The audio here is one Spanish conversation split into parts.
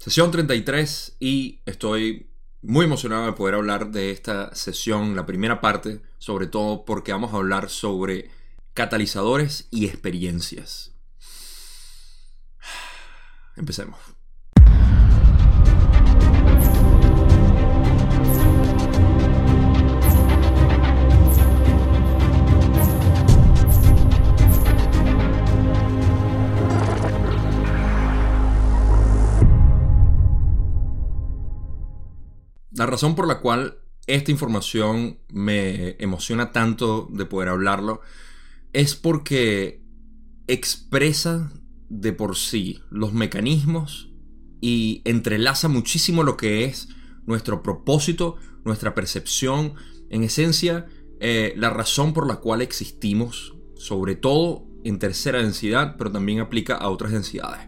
Sesión 33 y estoy muy emocionado de poder hablar de esta sesión, la primera parte, sobre todo porque vamos a hablar sobre catalizadores y experiencias. Empecemos. La razón por la cual esta información me emociona tanto de poder hablarlo es porque expresa de por sí los mecanismos y entrelaza muchísimo lo que es nuestro propósito, nuestra percepción, en esencia, eh, la razón por la cual existimos, sobre todo en tercera densidad, pero también aplica a otras densidades.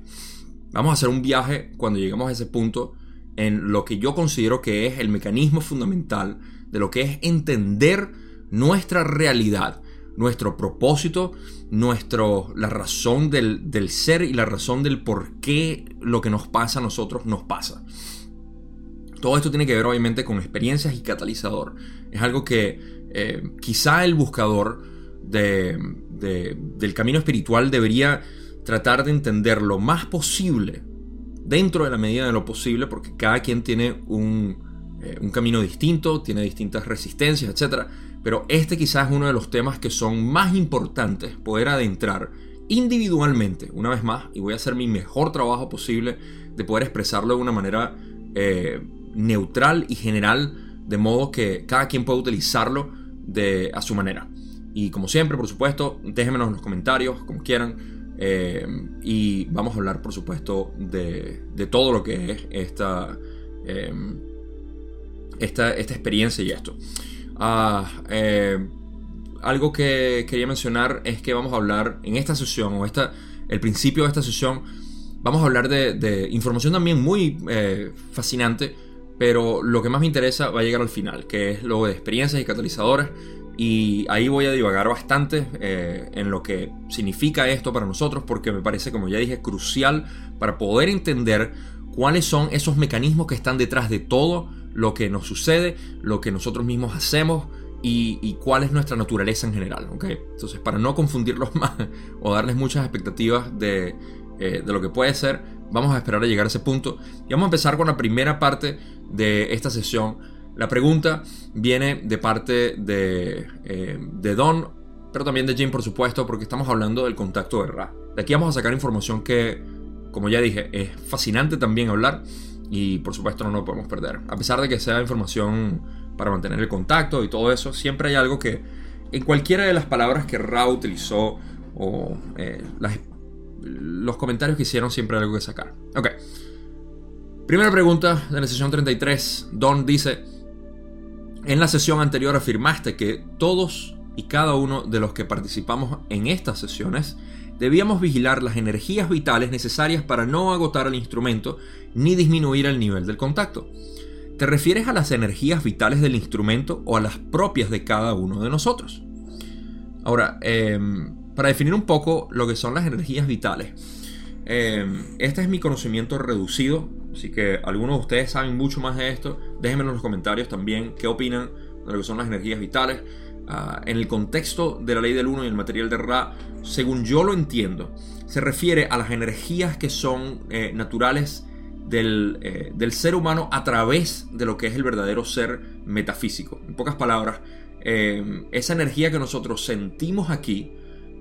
Vamos a hacer un viaje cuando lleguemos a ese punto en lo que yo considero que es el mecanismo fundamental de lo que es entender nuestra realidad, nuestro propósito, nuestro, la razón del, del, ser y la razón del por qué lo que nos pasa a nosotros nos pasa. Todo esto tiene que ver obviamente con experiencias y catalizador. Es algo que eh, quizá el buscador de, de, del camino espiritual debería tratar de entender lo más posible dentro de la medida de lo posible, porque cada quien tiene un, eh, un camino distinto, tiene distintas resistencias, etc. Pero este quizás es uno de los temas que son más importantes poder adentrar individualmente, una vez más, y voy a hacer mi mejor trabajo posible de poder expresarlo de una manera eh, neutral y general, de modo que cada quien pueda utilizarlo de, a su manera. Y como siempre, por supuesto, déjenmelo en los comentarios, como quieran. Eh, y vamos a hablar, por supuesto, de, todo lo que es esta, eh, esta, esta, experiencia y esto. Ah, eh, algo que quería mencionar es que vamos a hablar en esta sesión, o esta, el principio de esta sesión, vamos a hablar de, de información también muy fascinante, pero lo que más me interesa va a llegar al final, que es lo de experiencias y catalizadores y ahí voy a divagar bastante eh, en lo que significa esto para nosotros, porque me parece, como ya dije, crucial para poder entender cuáles son esos mecanismos que están detrás de todo lo que nos sucede, lo que nosotros mismos hacemos y, cuál es nuestra naturaleza en general. ¿okay? Entonces, para no confundirlos más o darles muchas expectativas de, eh, de lo que puede ser, vamos a esperar a llegar a ese punto. Y vamos a empezar con la primera parte de esta sesión la pregunta viene de parte de, eh, de Don, pero también de Jim, por supuesto, porque estamos hablando del contacto de Ra. De aquí vamos a sacar información que, como ya dije, es fascinante también hablar y por supuesto no lo podemos perder. A pesar de que sea información para mantener el contacto y todo eso, siempre hay algo que en cualquiera de las palabras que Ra utilizó o eh, los comentarios que hicieron siempre hay algo que sacar. Ok. Primera pregunta de la sesión 33. Don dice, en la sesión anterior afirmaste que todos y cada uno de los que participamos en estas sesiones debíamos vigilar las energías vitales necesarias para no agotar el instrumento ni disminuir el nivel del contacto. ¿Te refieres a las energías vitales del instrumento o a las propias de cada uno de nosotros? Ahora, em, para definir un poco lo que son las energías vitales, em, este es mi conocimiento reducido Así que algunos de ustedes saben mucho más de esto. Déjenme en los comentarios también qué opinan de lo que son las energías vitales. Ah, en el contexto de la ley del 1 y el material de Ra, según yo lo entiendo, se refiere a las energías que son eh, naturales eh, del, ser humano a través de lo que es el verdadero ser metafísico. En pocas palabras, eh, esa energía que nosotros sentimos aquí,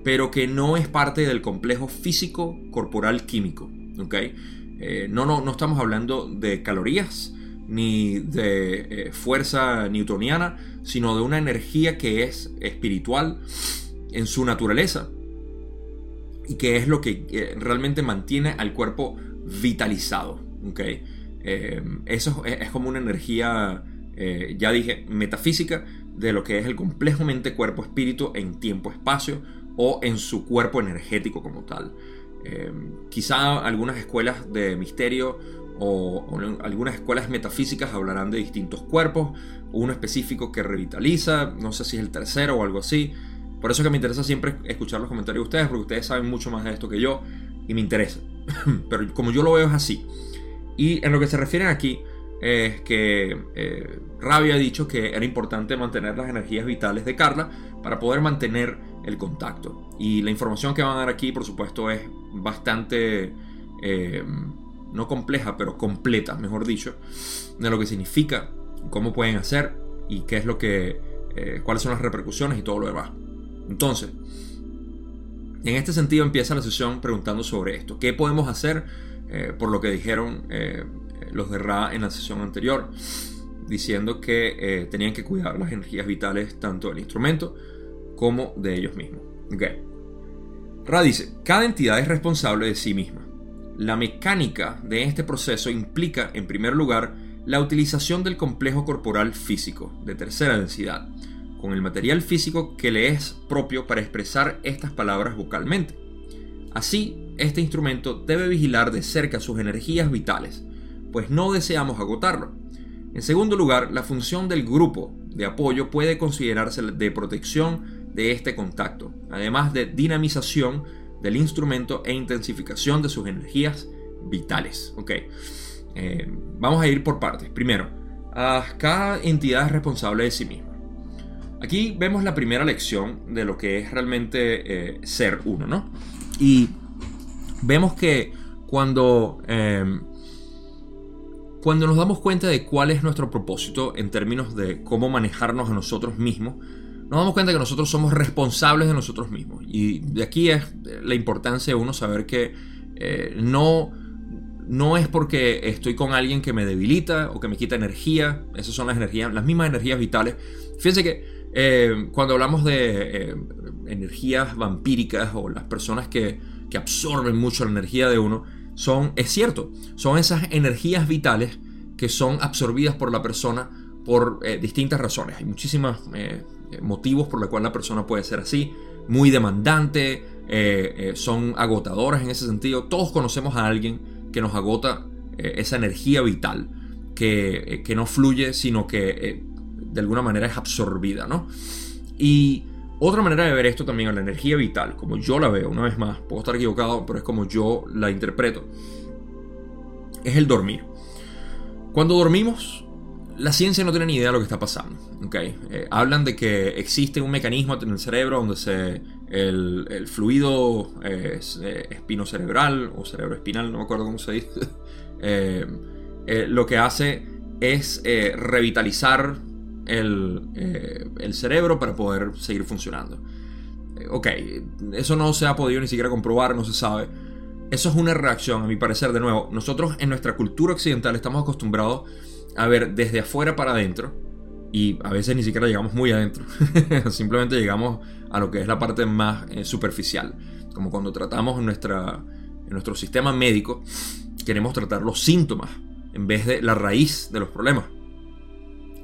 pero que no es parte del complejo físico corporal químico. ¿okay? Eh, no, no, no estamos hablando de calorías ni de eh, fuerza newtoniana, sino de una energía que es espiritual en su naturaleza y que es lo que eh, realmente mantiene al cuerpo vitalizado. ¿okay? eso es, como una energía, ya dije, metafísica de lo que es el complejo mente, cuerpo, espíritu en tiempo, espacio o en su cuerpo energético como tal. Em, quizá algunas escuelas de misterio o, algunas escuelas metafísicas hablarán de distintos cuerpos, uno específico que revitaliza, no sé si es el tercero o algo así. Por eso que me interesa siempre escuchar los comentarios de ustedes, porque ustedes saben mucho más de esto que yo y me interesa. Pero como yo lo veo es así. Y en lo que se refieren aquí es que eh, Rabia ha dicho que era importante mantener las energías vitales de Carla para poder mantener el contacto. Y la información que van a dar aquí, por supuesto, es bastante, eh, no compleja, pero completa, mejor dicho, de lo que significa, cómo pueden hacer y qué es lo que, eh, cuáles son las repercusiones y todo lo demás. Entonces, en este sentido empieza la sesión preguntando sobre esto. ¿Qué podemos hacer eh, por lo que dijeron los de Ra en la sesión anterior? Diciendo que tenían que cuidar las energías vitales tanto del instrumento como de ellos mismos. Okay. Ra dice, cada entidad es responsable de sí misma. La mecánica de este proceso implica, en primer lugar, la utilización del complejo corporal físico de tercera densidad, con el material físico que le es propio para expresar estas palabras vocalmente. Así, este instrumento debe vigilar de cerca sus energías vitales, pues no deseamos agotarlo. En segundo lugar, la función del grupo de apoyo puede considerarse de protección de este contacto, además de dinamización del instrumento e intensificación de sus energías vitales. Eh, vamos a ir por partes. Primero, cada entidad es responsable de sí misma. Aquí vemos la primera lección de lo que es realmente eh, ser uno, ¿no? Y vemos que cuando, em, cuando nos damos cuenta de cuál es nuestro propósito en términos de cómo manejarnos a nosotros mismos, nos damos cuenta que nosotros somos responsables de nosotros mismos. Y de aquí es la importancia de uno saber que eh, no, no es porque estoy con alguien que me debilita o que me quita energía. Esas son las energías, las mismas energías vitales. Fíjense que eh, cuando hablamos de eh, energías vampíricas o las personas que, que absorben mucho la energía de uno, son, es cierto, son esas energías vitales que son absorbidas por la persona por distintas razones. Hay muchísimas motivos por los cuales la persona puede ser así, muy demandante, eh, eh, son agotadoras en ese sentido. Todos conocemos a alguien que nos agota esa energía vital, que, que, no fluye, sino que de alguna manera es absorbida, ¿no? Y otra manera de ver esto también la energía vital, como yo la veo, una vez más, puedo estar equivocado, pero es como yo la interpreto, es el dormir. Cuando dormimos, la ciencia no tiene ni idea de lo que está pasando. ¿okay? Eh, hablan de que existe un mecanismo en el cerebro donde se, el, fluido eh, espinocerebral o cerebro espinal, no me acuerdo cómo se dice, eh, lo que hace es revitalizar el, el, cerebro para poder seguir funcionando. ok, eso no se ha podido ni siquiera comprobar, no se sabe. Eso es una reacción, a mi parecer, de nuevo. Nosotros en nuestra cultura occidental estamos acostumbrados a ver desde afuera para adentro. Y a veces ni siquiera llegamos muy adentro. Simplemente llegamos a lo que es la parte más eh, superficial. Como cuando tratamos en, nuestra, en nuestro sistema médico, queremos tratar los síntomas en vez de la raíz de los problemas.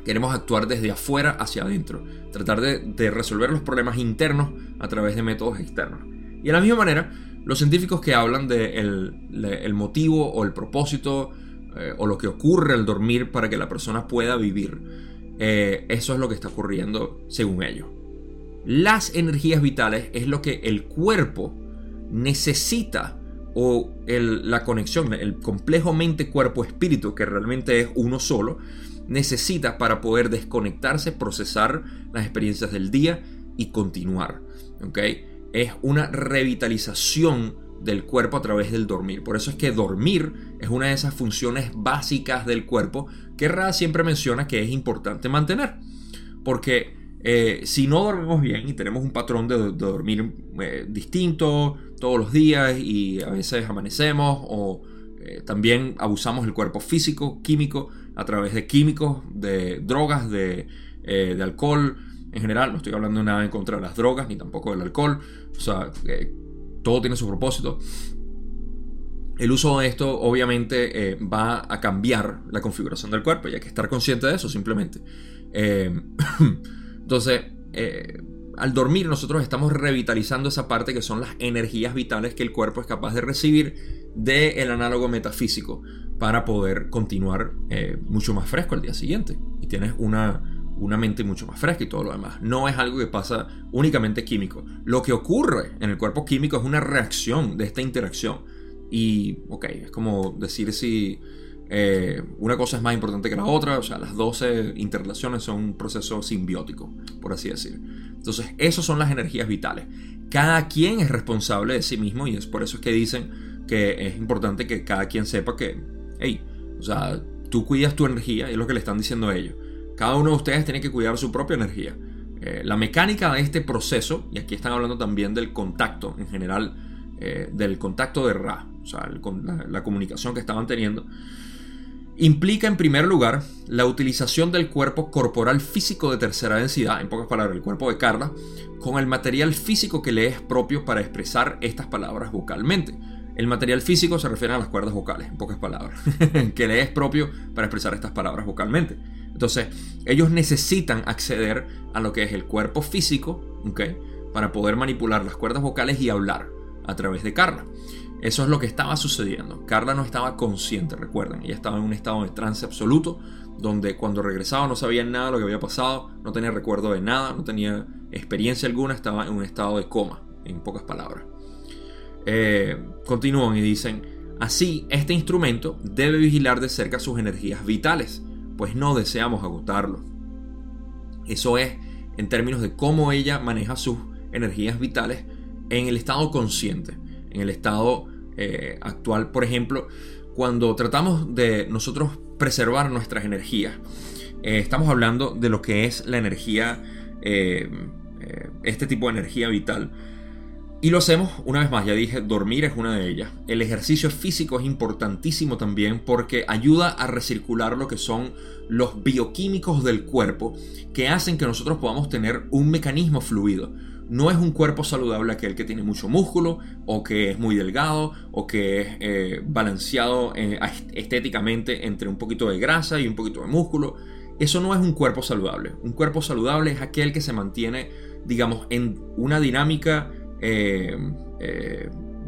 Queremos actuar desde afuera hacia adentro. Tratar de, resolver los problemas internos a través de métodos externos. Y de la misma manera, los científicos que hablan del de el motivo o el propósito eh, o lo que ocurre al dormir para que la persona pueda vivir. Eh, eso es lo que está ocurriendo según ellos. Las energías vitales es lo que el cuerpo necesita o la conexión, el complejo mente-cuerpo-espíritu, que realmente es uno solo, necesita para poder desconectarse, procesar las experiencias del día y continuar. ¿okay? Es una revitalización del cuerpo a través del dormir. Por eso es que dormir es una de esas funciones básicas del cuerpo que Ra siempre menciona que es importante mantener. Porque eh, si no dormimos bien y tenemos un patrón de, dormir eh, distinto todos los días y a veces amanecemos o eh, también abusamos del cuerpo físico, químico, a través de químicos, de drogas, de, de alcohol, en general, no estoy hablando nada en contra de las drogas ni tampoco del alcohol. O sea, todo tiene su propósito. El uso de esto obviamente eh, va a cambiar la configuración del cuerpo y hay que estar consciente de eso simplemente. Eh, entonces, eh, al dormir nosotros estamos revitalizando esa parte que son las energías vitales que el cuerpo es capaz de recibir del análogo metafísico para poder continuar mucho más fresco al día siguiente. Y tienes una, una mente mucho más fresca y todo lo demás. No es algo que pasa únicamente químico. Lo que ocurre en el cuerpo químico es una reacción de esta interacción. Y, ok, es como decir si eh, una cosa es más importante que la otra, o sea, las 12 interrelaciones son un proceso simbiótico, por así decir. Entonces, esas son las energías vitales. Cada quien es responsable de sí mismo y es por eso es que dicen que es importante que cada quien sepa que, hey, o sea, tú cuidas tu energía, y es lo que le están diciendo a ellos. Cada uno de ustedes tiene que cuidar su propia energía. Eh, la mecánica de este proceso, y aquí están hablando también del contacto en general, eh, del contacto de Ra, o sea, la comunicación que estaban teniendo, implica en primer lugar la utilización del cuerpo corporal físico de tercera densidad, en pocas palabras el cuerpo de Carla, con el material físico que le es propio para expresar estas palabras vocalmente. El material físico se refiere a las cuerdas vocales, en pocas palabras, que le es propio para expresar estas palabras vocalmente. Entonces, ellos necesitan acceder a lo que es el cuerpo físico, ¿ok? Para poder manipular las cuerdas vocales y hablar a través de Carla. Eso es lo que estaba sucediendo. Carla no estaba consciente, recuerden. Ella estaba en un estado de trance absoluto, donde cuando regresaba no sabía nada de lo que había pasado, no tenía recuerdo de nada, no tenía experiencia alguna, estaba en un estado de coma, en pocas palabras. Eh, continúan y dicen, así, este instrumento debe vigilar de cerca sus energías vitales, pues no deseamos agotarlo. Eso es en términos de cómo ella maneja sus energías vitales en el estado consciente en el estado eh, actual, por ejemplo, cuando tratamos de nosotros preservar nuestras energías, eh, estamos hablando de lo que es la energía, eh, este tipo de energía vital. Y lo hacemos, una vez más, ya dije, dormir es una de ellas. El ejercicio físico es importantísimo también porque ayuda a recircular lo que son los bioquímicos del cuerpo que hacen que nosotros podamos tener un mecanismo fluido. No es un cuerpo saludable aquel que tiene mucho músculo o que es muy delgado o que es eh, balanceado eh, estéticamente entre un poquito de grasa y un poquito de músculo. Eso no es un cuerpo saludable. Un cuerpo saludable es aquel que se mantiene, digamos, en una dinámica, eh,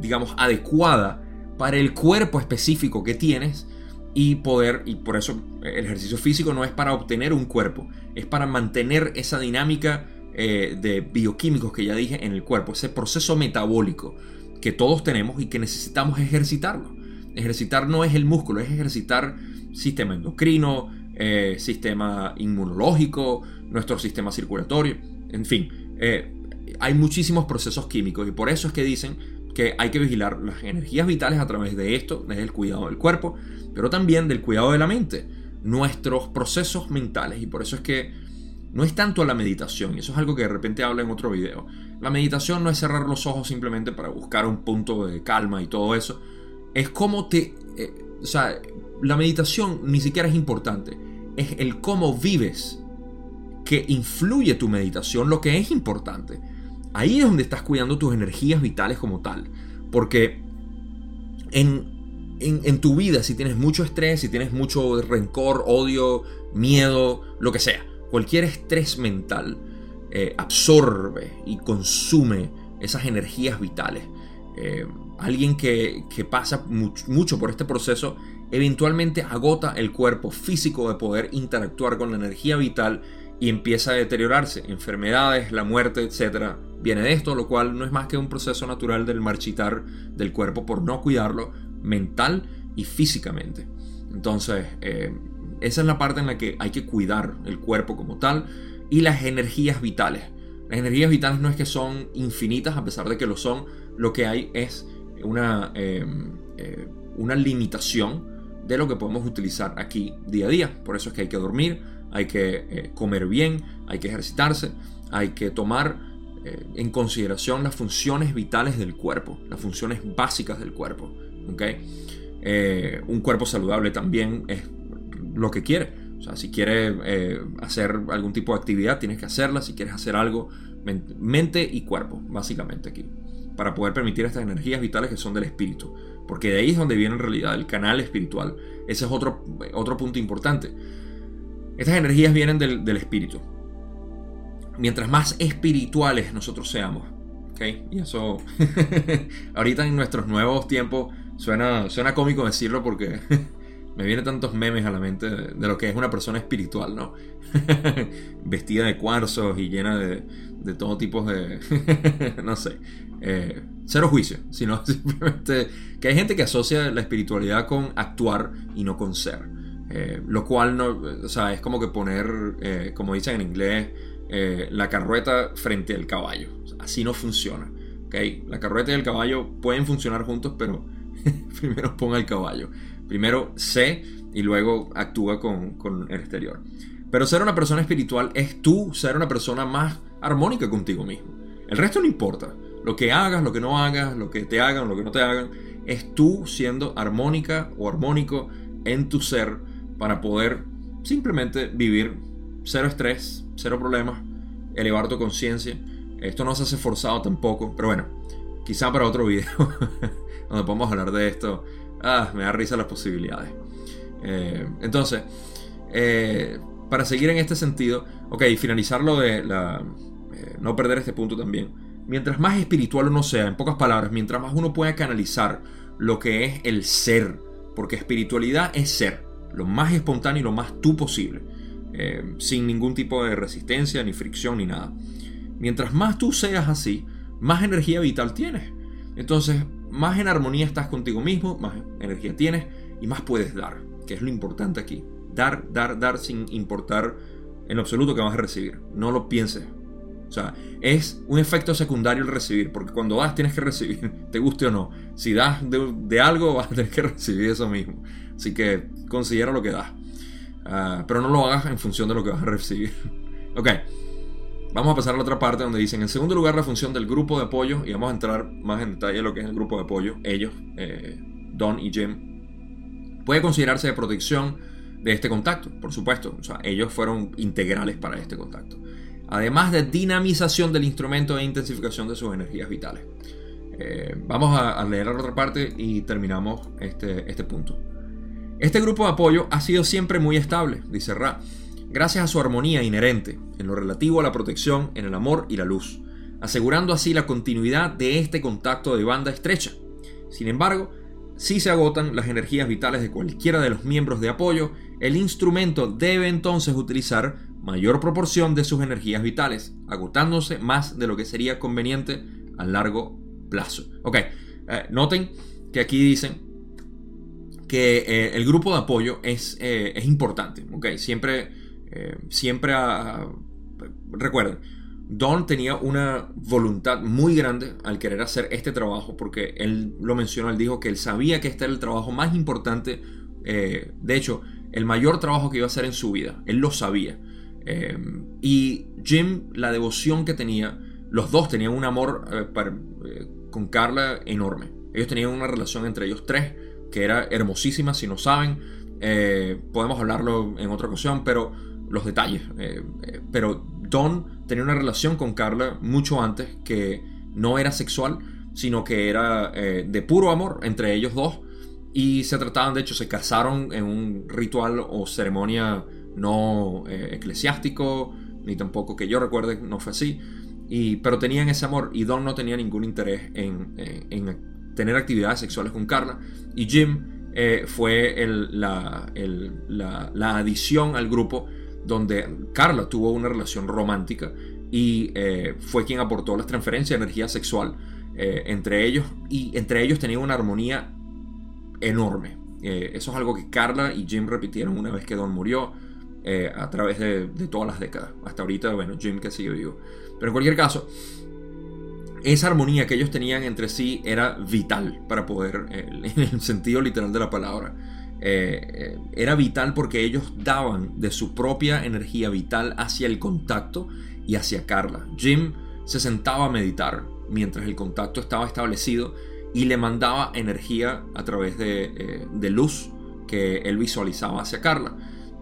digamos, adecuada para el cuerpo específico que tienes y poder, y por eso el ejercicio físico no es para obtener un cuerpo, es para mantener esa dinámica eh, de bioquímicos que ya dije en el cuerpo, ese proceso metabólico que todos tenemos y que necesitamos ejercitarlo. Ejercitar no es el músculo, es ejercitar sistema endocrino, eh, sistema inmunológico, nuestro sistema circulatorio, en fin, eh, hay muchísimos procesos químicos y por eso es que dicen que hay que vigilar las energías vitales a través de esto, desde el cuidado del cuerpo, pero también del cuidado de la mente, nuestros procesos mentales y por eso es que no es tanto la meditación, y eso es algo que de repente habla en otro video. La meditación no es cerrar los ojos simplemente para buscar un punto de calma y todo eso. Es como te... Eh, o sea, la meditación ni siquiera es importante. Es el cómo vives que influye tu meditación lo que es importante. Ahí es donde estás cuidando tus energías vitales como tal. Porque en, en, tu vida, si tienes mucho estrés, si tienes mucho rencor, odio, miedo, lo que sea, Cualquier estrés mental eh, absorbe y consume esas energías vitales. Eh, alguien que, pasa mucho por este proceso eventualmente agota el cuerpo físico de poder interactuar con la energía vital y empieza a deteriorarse. Enfermedades, la muerte, etc. Viene de esto, lo cual no es más que un proceso natural del marchitar del cuerpo por no cuidarlo mental y físicamente. Entonces, eh, esa es la parte en la que hay que cuidar el cuerpo como tal y las energías vitales. Las energías vitales no es que son infinitas, a pesar de que lo son, lo que hay es una, em, eh, una limitación de lo que podemos utilizar aquí día a día. Por eso es que hay que dormir, hay que eh, comer bien, hay que ejercitarse, hay que tomar eh, en consideración las funciones vitales del cuerpo, las funciones básicas del cuerpo. un cuerpo saludable también es lo que quiere. O sea, si quiere eh, hacer algún tipo de actividad, tienes que hacerla. Si quieres hacer algo, mente y cuerpo, básicamente aquí. Para poder permitir estas energías vitales que son del espíritu. Porque de ahí es donde viene en realidad el canal espiritual. Ese es otro, otro punto importante. Estas energías vienen del, del espíritu. Mientras más espirituales nosotros seamos, ¿ok? Y eso, ahorita en nuestros nuevos tiempos, suena, suena cómico decirlo porque me vienen tantos memes a la mente de, lo que es una persona espiritual, ¿no? Vestida de cuarzos y llena de, de todo tipo de, no sé, eh, cero juicio, sino simplemente que hay gente que asocia la espiritualidad con actuar y no con ser. Eh, lo cual no, o sea, es como que poner, eh, como dicen en inglés, la carrueta frente al caballo. así no funciona. ¿okay? La carrueta y el caballo pueden funcionar juntos, pero primero ponga el caballo. Primero sé y luego actúa con, con el exterior. Pero ser una persona espiritual es tú ser una persona más armónica contigo mismo. El resto no importa. Lo que hagas, lo que no hagas, lo que te hagan, lo que no te hagan, es tú siendo armónica o armónico en tu ser para poder simplemente vivir cero estrés, cero problemas, elevar tu conciencia. Esto no se hace forzado tampoco, pero bueno, quizá para otro video donde podamos hablar de esto. Ah, me da risa las posibilidades. Eh, entonces, eh, para seguir en este sentido, ok, finalizar lo de la, eh, no perder este punto también mientras más espiritual uno sea, en pocas palabras, mientras más uno pueda canalizar lo que es el ser, porque espiritualidad es ser, lo más espontáneo y lo más tú posible, eh, sin ningún tipo de resistencia, ni fricción, ni nada. Mientras más tú seas así, más energía vital tienes. Entonces, más en armonía estás contigo mismo, más energía tienes y más puedes dar, que es lo importante aquí. Dar, dar, dar sin importar en absoluto que vas a recibir. No lo pienses, o sea, es un efecto secundario el recibir, porque cuando das tienes que recibir, te guste o no. Si das de, algo, vas a tener que recibir eso mismo. Así que considera lo que das. Ah, pero no lo hagas en función de lo que vas a recibir. ok, vamos a pasar a la otra parte donde dicen, en segundo lugar, la función del grupo de apoyo, y vamos a entrar más en detalle en lo que es el grupo de apoyo, ellos, eh, Don y Jim, puede considerarse de protección de este contacto, por supuesto. O sea, ellos fueron integrales para este contacto además de dinamización del instrumento e intensificación de sus energías vitales. Eh, vamos a, leer la otra parte y terminamos este, este punto. Este grupo de apoyo ha sido siempre muy estable, dice Ra, gracias a su armonía inherente en lo relativo a la protección, en el amor y la luz, asegurando así la continuidad de este contacto de banda estrecha. Sin embargo, si se agotan las energías vitales de cualquiera de los miembros de apoyo, el instrumento debe entonces utilizar mayor proporción de sus energías vitales, agotándose más de lo que sería conveniente a largo plazo. Ok, eh, noten que aquí dicen que eh, el grupo de apoyo es, eh, es importante. Ok, siempre, siempre recuerden, Don tenía una voluntad muy grande al querer hacer este trabajo porque él lo mencionó, él dijo que él sabía que este era el trabajo más importante, de hecho, el mayor trabajo que iba a hacer en su vida, él lo sabía. Y Jim, la devoción que tenía, los dos tenían un amor eh, eh, con Carla enorme. Ellos tenían una relación entre ellos tres que era hermosísima, si no saben. Eh, podemos hablarlo en otra ocasión, pero los detalles. pero Don tenía una relación con Carla mucho antes que no era sexual, sino que era de puro amor entre ellos dos. Y se trataban, de hecho, se casaron en un ritual o ceremonia no eh, eclesiástico, ni tampoco que yo recuerde, no fue así. Y, pero tenían ese amor y Don no tenía ningún interés en, tener actividades sexuales con Carla. Y Jim eh, fue la, la, adición al grupo donde Carla tuvo una relación romántica y eh, fue quien aportó las transferencias de energía sexual entre ellos y entre ellos tenían una armonía enorme. eso es algo que Carla y Jim repitieron una vez que Don murió eh, a través de, todas las décadas. Hasta ahorita, bueno, Jim que sigue vivo. Pero en cualquier caso, esa armonía que ellos tenían entre sí era vital para poder, eh, en el sentido literal de la palabra, eh, era vital porque ellos daban de su propia energía vital hacia el contacto y hacia Carla. Jim se sentaba a meditar mientras el contacto estaba establecido y le mandaba energía a través de, de luz que él visualizaba hacia Carla.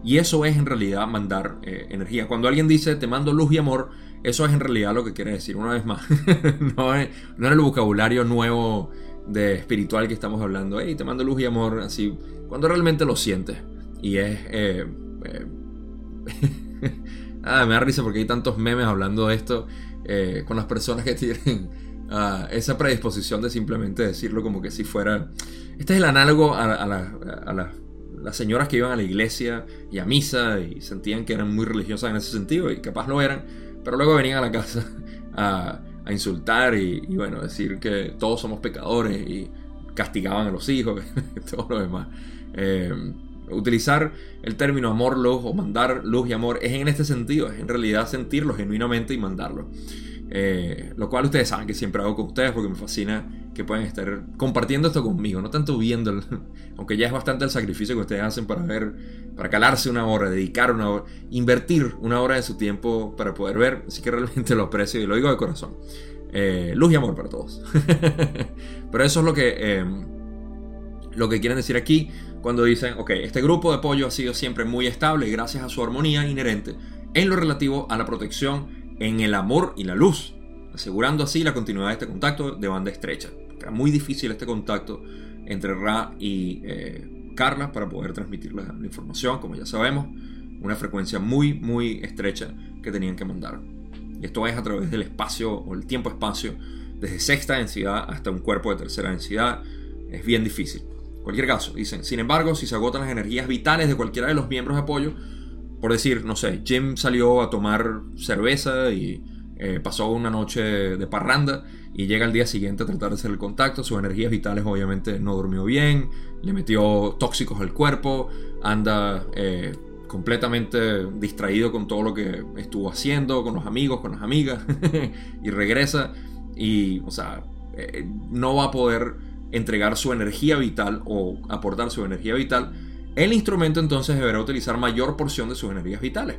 Y eso es en realidad mandar eh, energía. Cuando alguien dice te mando luz y amor, eso es en realidad lo que quiere decir. Una vez más, no, es, no el vocabulario nuevo de espiritual que estamos hablando. Hey, te mando luz y amor, así. Cuando realmente lo sientes. Y es. Eh, eh, ah, me da risa porque hay tantos memes hablando de esto con las personas que tienen ah, esa predisposición de simplemente decirlo como que si fuera. Este es el análogo a, a, a las las señoras que iban a la iglesia y a misa y sentían que eran muy religiosas en ese sentido y capaz lo eran, pero luego venían a la casa a, insultar y, bueno, decir que todos somos pecadores y castigaban a los hijos todo lo demás. Eh, utilizar el término amor, luz o mandar luz y amor es en este sentido, es en realidad sentirlo genuinamente y mandarlo. Eh, lo cual ustedes saben que siempre hago con ustedes porque me fascina que puedan estar compartiendo esto conmigo, no tanto viendo, aunque ya es bastante el sacrificio que ustedes hacen para ver, para calarse una hora, dedicar una hora, invertir una hora de su tiempo para poder ver, así que realmente lo aprecio y lo digo de corazón. Eh, luz y amor para todos. Pero eso es lo que, eh, lo que quieren decir aquí cuando dicen, ok, este grupo de apoyo ha sido siempre muy estable gracias a su armonía inherente en lo relativo a la protección en el amor y la luz, asegurando así la continuidad de este contacto de banda estrecha. Era muy difícil este contacto entre Ra y eh, Carla para poder transmitir la, información, como ya sabemos, una frecuencia muy, muy estrecha que tenían que mandar. Y esto es a través del espacio o el tiempo-espacio, desde sexta densidad hasta un cuerpo de tercera densidad. Es bien difícil. Cualquier caso, dicen, sin embargo, si se agotan las energías vitales de cualquiera de los miembros de apoyo, por decir, no sé, Jim salió a tomar cerveza y eh, pasó una noche de parranda y llega al día siguiente a tratar de hacer el contacto. Sus energías vitales obviamente no durmió bien, le metió tóxicos al cuerpo, anda eh, completamente distraído con todo lo que estuvo haciendo, con los amigos, con las amigas, y regresa y, o sea, eh, no va a poder entregar su energía vital o aportar su energía vital el instrumento entonces deberá utilizar mayor porción de sus energías vitales.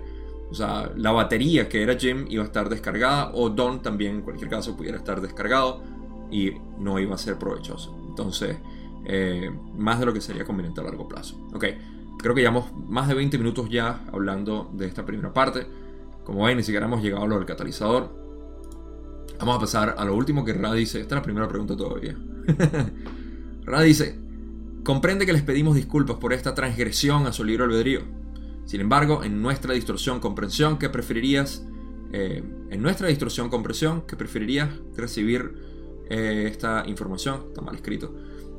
O sea, la batería que era Jim iba a estar descargada o Don también en cualquier caso pudiera estar descargado y no iba a ser provechoso. Entonces, eh, más de lo que sería conveniente a largo plazo. Ok, creo que llevamos más de 20 minutos ya hablando de esta primera parte. Como ven, ni siquiera hemos llegado a lo del catalizador. Vamos a pasar a lo último que Ra dice. Esta es la primera pregunta todavía. Ra dice, Comprende que les pedimos disculpas por esta transgresión a su libre albedrío. Sin embargo, en nuestra distorsión comprensión, ¿qué preferirías? Eh, en nuestra distorsión comprensión, ¿qué preferirías recibir eh, esta información? Está mal escrito.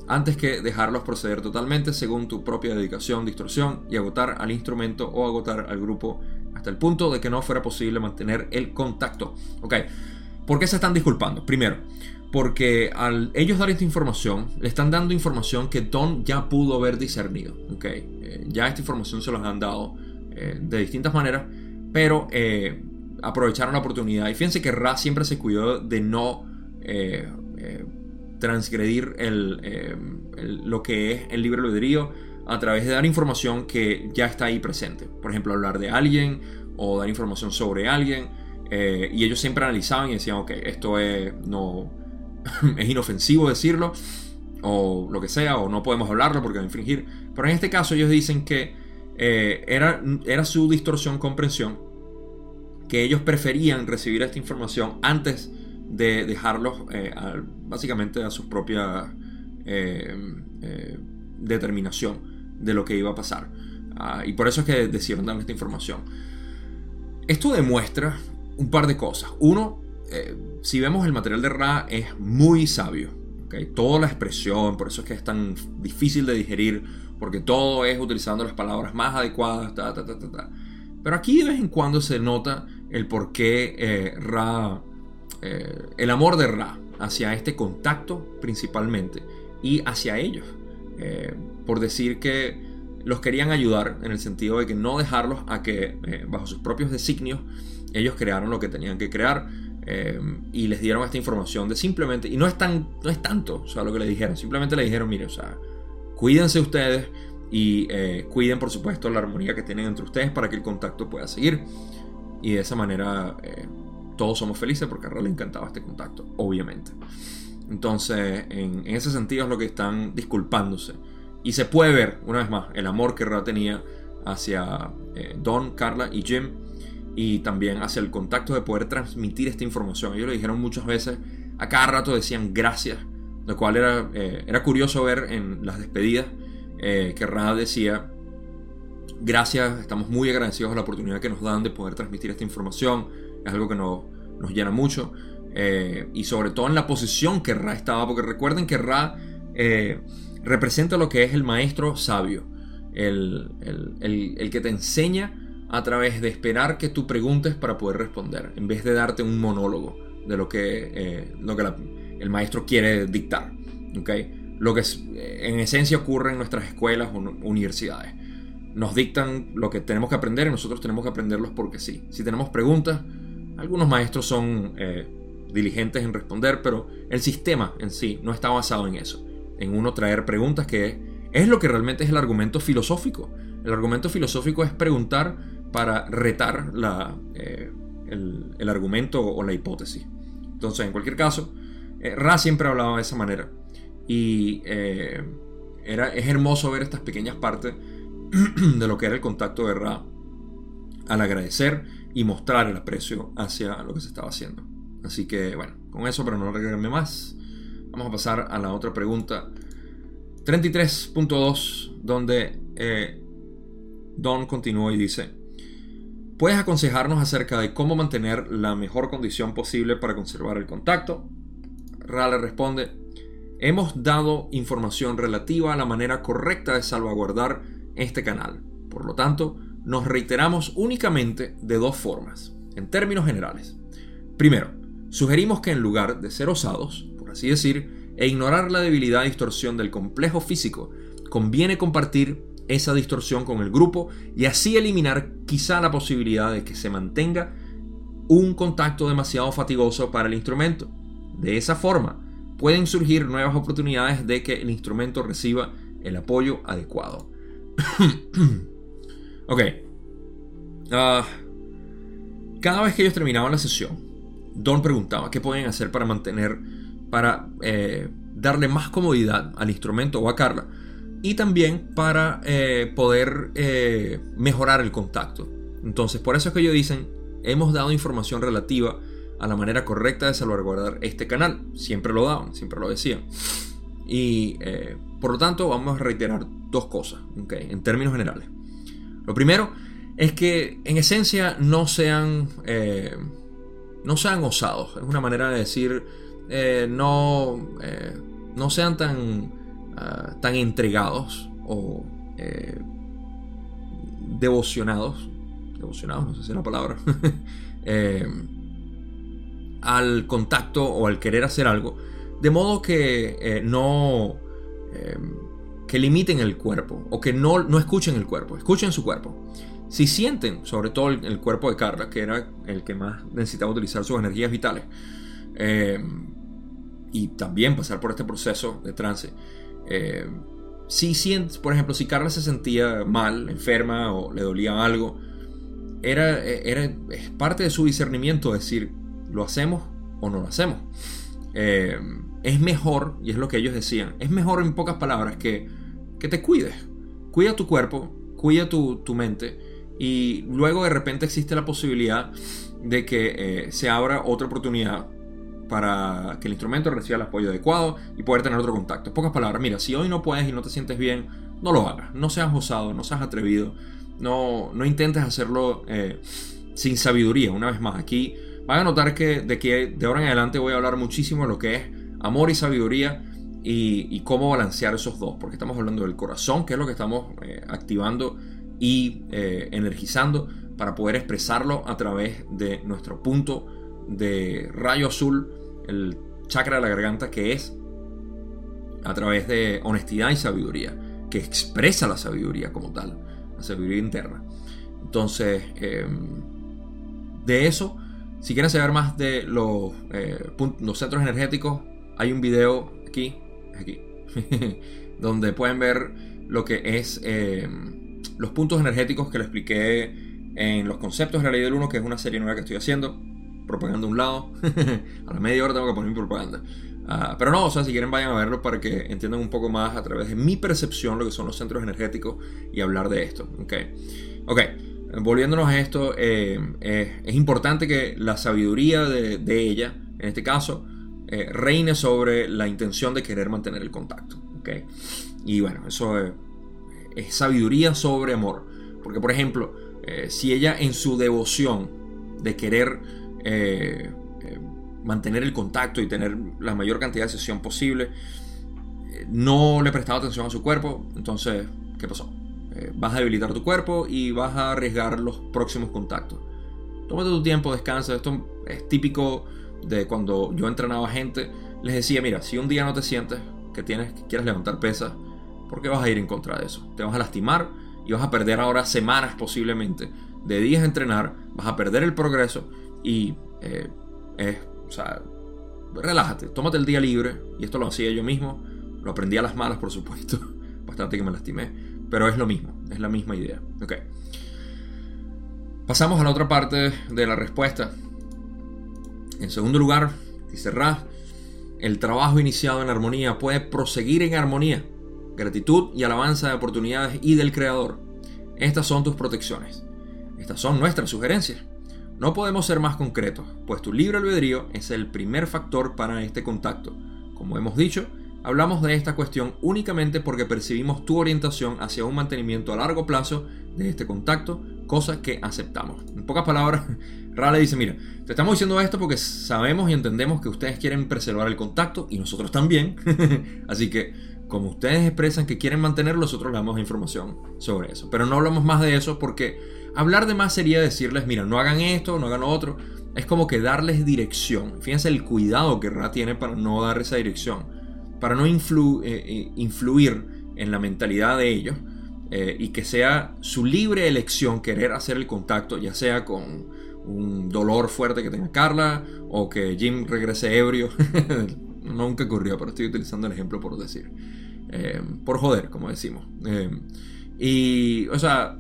Antes que dejarlos proceder totalmente según tu propia dedicación, distorsión y agotar al instrumento o agotar al grupo hasta el punto de que no fuera posible mantener el contacto. Ok, ¿por qué se están disculpando? Primero, porque al ellos dar esta información, le están dando información que Don ya pudo haber discernido. Okay. Eh, ya esta información se los han dado eh, de distintas maneras, pero eh, aprovecharon la oportunidad. Y fíjense que Ra siempre se cuidó de no transgredir lo que es el libre albedrío a través de dar información que ya está ahí presente. Por ejemplo, hablar de alguien o dar información sobre alguien. y ellos siempre analizaban y decían, ok, esto es, no, es inofensivo decirlo, o lo que sea, o no podemos hablarlo porque va a infringir. Pero en este caso ellos dicen que eh, era, era su distorsión comprensión, que ellos preferían recibir esta información antes de dejarlos eh, básicamente a su propia eh, determinación de lo que iba a pasar. Ah, y por eso es que decidieron dar esta información. Esto demuestra un par de cosas. Uno, eh, si vemos el material de Ra, es muy sabio. Toda la expresión, por eso es que es tan difícil de digerir, porque todo es utilizando las palabras más adecuadas. Pero aquí de vez en cuando se nota el por qué eh, Ra, eh, el amor de Ra hacia este contacto principalmente y hacia ellos. por decir que los querían ayudar en el sentido de que no dejarlos a que bajo sus propios designios ellos crearon lo que tenían que crear eh, y les dieron esta información de simplemente, y no es, tan, no es tanto, o sea, lo que le dijeron, simplemente le dijeron, mire, o sea, cuídense ustedes y eh, cuiden, por supuesto, la armonía que tienen entre ustedes para que el contacto pueda seguir. Y de esa manera eh, todos somos felices porque a Ra le encantaba este contacto, obviamente. Entonces, en, ese sentido es lo que están disculpándose. Y se puede ver, una vez más, el amor que Ra tenía hacia Don, Carla y Jim y también hacia el contacto de poder transmitir esta información. Ellos lo dijeron muchas veces, a cada rato decían gracias, lo cual era, eh, era curioso ver en las despedidas eh, que Ra decía, gracias, estamos muy agradecidos a la oportunidad que nos dan de poder transmitir esta información, es algo que nos, nos llena mucho, eh, y sobre todo en la posición que Ra estaba, porque recuerden que Ra representa lo que es el maestro sabio. el, que te enseña a través de esperar que tú preguntes para poder responder, en vez de darte un monólogo de lo que, eh, lo que el maestro quiere dictar. ¿okay? Lo que en esencia ocurre en nuestras escuelas o universidades. Nos dictan lo que tenemos que aprender y nosotros tenemos que aprenderlos porque sí. Si tenemos preguntas, algunos maestros son eh, diligentes en responder, pero el sistema en sí no está basado en eso. En uno traer preguntas que es lo que realmente es el argumento filosófico. El argumento filosófico es preguntar para retar la, eh, el, argumento o la hipótesis. Entonces, en cualquier caso, eh, Ra siempre hablaba de esa manera. Y eh, era, es hermoso ver estas pequeñas partes de lo que era el contacto de Ra al agradecer y mostrar el aprecio hacia lo que se estaba haciendo. Así que, bueno, con eso, para no alargarme más, vamos a pasar a la otra pregunta 33.2, donde Don continúa y dice, ¿puedes aconsejarnos acerca de cómo mantener la mejor condición posible para conservar el contacto? Ra le responde, hemos dado información relativa a la manera correcta de salvaguardar este canal. Por lo tanto, nos reiteramos únicamente de dos formas, en términos generales. Primero, sugerimos que en lugar de ser osados, por así decir, e ignorar la debilidad e distorsión del complejo físico, conviene compartir esa distorsión con el grupo y así eliminar quizá la posibilidad de que se mantenga un contacto demasiado fatigoso para el instrumento. De esa forma, pueden surgir nuevas oportunidades de que el instrumento reciba el apoyo adecuado. ok. Ah, cada vez que ellos terminaban la sesión, Don preguntaba qué pueden hacer para mantener para eh, darle más comodidad al instrumento o a Carla y también para eh, poder eh, mejorar el contacto. Entonces, por eso es que ellos dicen, hemos dado información relativa a la manera correcta de salvaguardar este canal. Siempre lo daban, siempre lo decían. Y por lo tanto, vamos a reiterar dos cosas, en términos generales. Lo primero es que en esencia no sean, no sean osados. Es una manera de decir, eh, no, eh, no sean tan, ah, tan entregados o eh, devocionados, devocionados, no sé si es la palabra, al contacto o al querer hacer algo, de modo que no que limiten el cuerpo o que no, no escuchen el cuerpo, escuchen su cuerpo. Si sienten, sobre todo el, cuerpo de Carla, que era el que más necesitaba utilizar sus energías vitales, y también pasar por este proceso de trance. Eh, si sientes, por ejemplo, si Carla se sentía mal, enferma o le dolía algo, era, era parte de su discernimiento decir, ¿lo hacemos o no lo hacemos? Eh, es mejor, y es lo que ellos decían, es mejor en pocas palabras que, que te cuides. Cuida tu cuerpo, cuida tu, tu mente y luego de repente existe la posibilidad de que eh, se abra otra oportunidad para que el instrumento reciba el apoyo adecuado y poder tener otro contacto. En pocas palabras, mira, si hoy no puedes y no te sientes bien, no lo hagas. No seas osado, no seas atrevido. No, no intentes hacerlo eh, sin sabiduría. Una vez más, aquí van a notar que de, que de ahora en adelante voy a hablar muchísimo de lo que es amor y sabiduría y, cómo balancear esos dos. Porque estamos hablando del corazón, que es lo que estamos eh, activando y eh, energizando para poder expresarlo a través de nuestro punto de rayo azul el chakra de la garganta que es a través de honestidad y sabiduría, que expresa la sabiduría como tal, la sabiduría interna. Entonces, em, de eso, si quieren saber más de los, eh, los centros energéticos, hay un video aquí, aquí, donde pueden ver lo que es em, los puntos energéticos que les expliqué en los conceptos de la ley del 1, que es una serie nueva que estoy haciendo propaganda a un lado. a la media hora tengo que poner mi propaganda. Ah, pero no, o sea, si quieren vayan a verlo para que entiendan un poco más a través de mi percepción lo que son los centros energéticos y hablar de esto. Ok, ok. Volviéndonos a esto, eh, eh, es importante que la sabiduría de, ella, en este caso, eh, reine sobre la intención de querer mantener el contacto. Okay. Y bueno, eso es, es sabiduría sobre amor. Porque, por ejemplo, si ella en su devoción de querer eh, eh, mantener el contacto y tener la mayor cantidad de sesión posible. Eh, no le prestaba atención a su cuerpo, entonces, ¿qué pasó? vas a debilitar tu cuerpo y vas a arriesgar los próximos contactos. Tómate tu tiempo, descansa. Esto es típico de cuando yo entrenaba gente. Les decía, mira, si un día no te sientes que tienes, que quieres levantar pesas, ¿por qué vas a ir en contra de eso? Te vas a lastimar y vas a perder ahora semanas posiblemente de días a entrenar, vas a perder el progreso y eh, es, o sea, relájate, tómate el día libre y esto lo hacía yo mismo, lo aprendí a las malas por supuesto, bastante que me lastimé, pero es lo mismo, es la misma idea. Ok. Pasamos a la otra parte de la respuesta. En segundo lugar, dice Ra, el trabajo iniciado en armonía puede proseguir en armonía. Gratitud y alabanza de oportunidades y del Creador. Estas son tus protecciones. Estas son nuestras sugerencias. No podemos ser más concretos, pues tu libre albedrío es el primer factor para este contacto. Como hemos dicho, hablamos de esta cuestión únicamente porque percibimos tu orientación hacia un mantenimiento a largo plazo de este contacto, cosa que aceptamos. En pocas palabras, Rale dice, mira, te estamos diciendo esto porque sabemos y entendemos que ustedes quieren preservar el contacto y nosotros también. Así que, como ustedes expresan que quieren mantenerlo, nosotros le damos información sobre eso. Pero no hablamos más de eso porque hablar de más sería decirles, mira, no hagan esto, no hagan otro. Es como que darles dirección. Fíjense el cuidado que Ra tiene para no dar esa dirección. Para no eh, eh, influir en la mentalidad de ellos. Eh, y que sea su libre elección querer hacer el contacto, ya sea con un dolor fuerte que tenga Carla o que Jim regrese ebrio. Nunca ocurrió, pero estoy utilizando el ejemplo por decir. Por joder, como decimos. Y, o sea,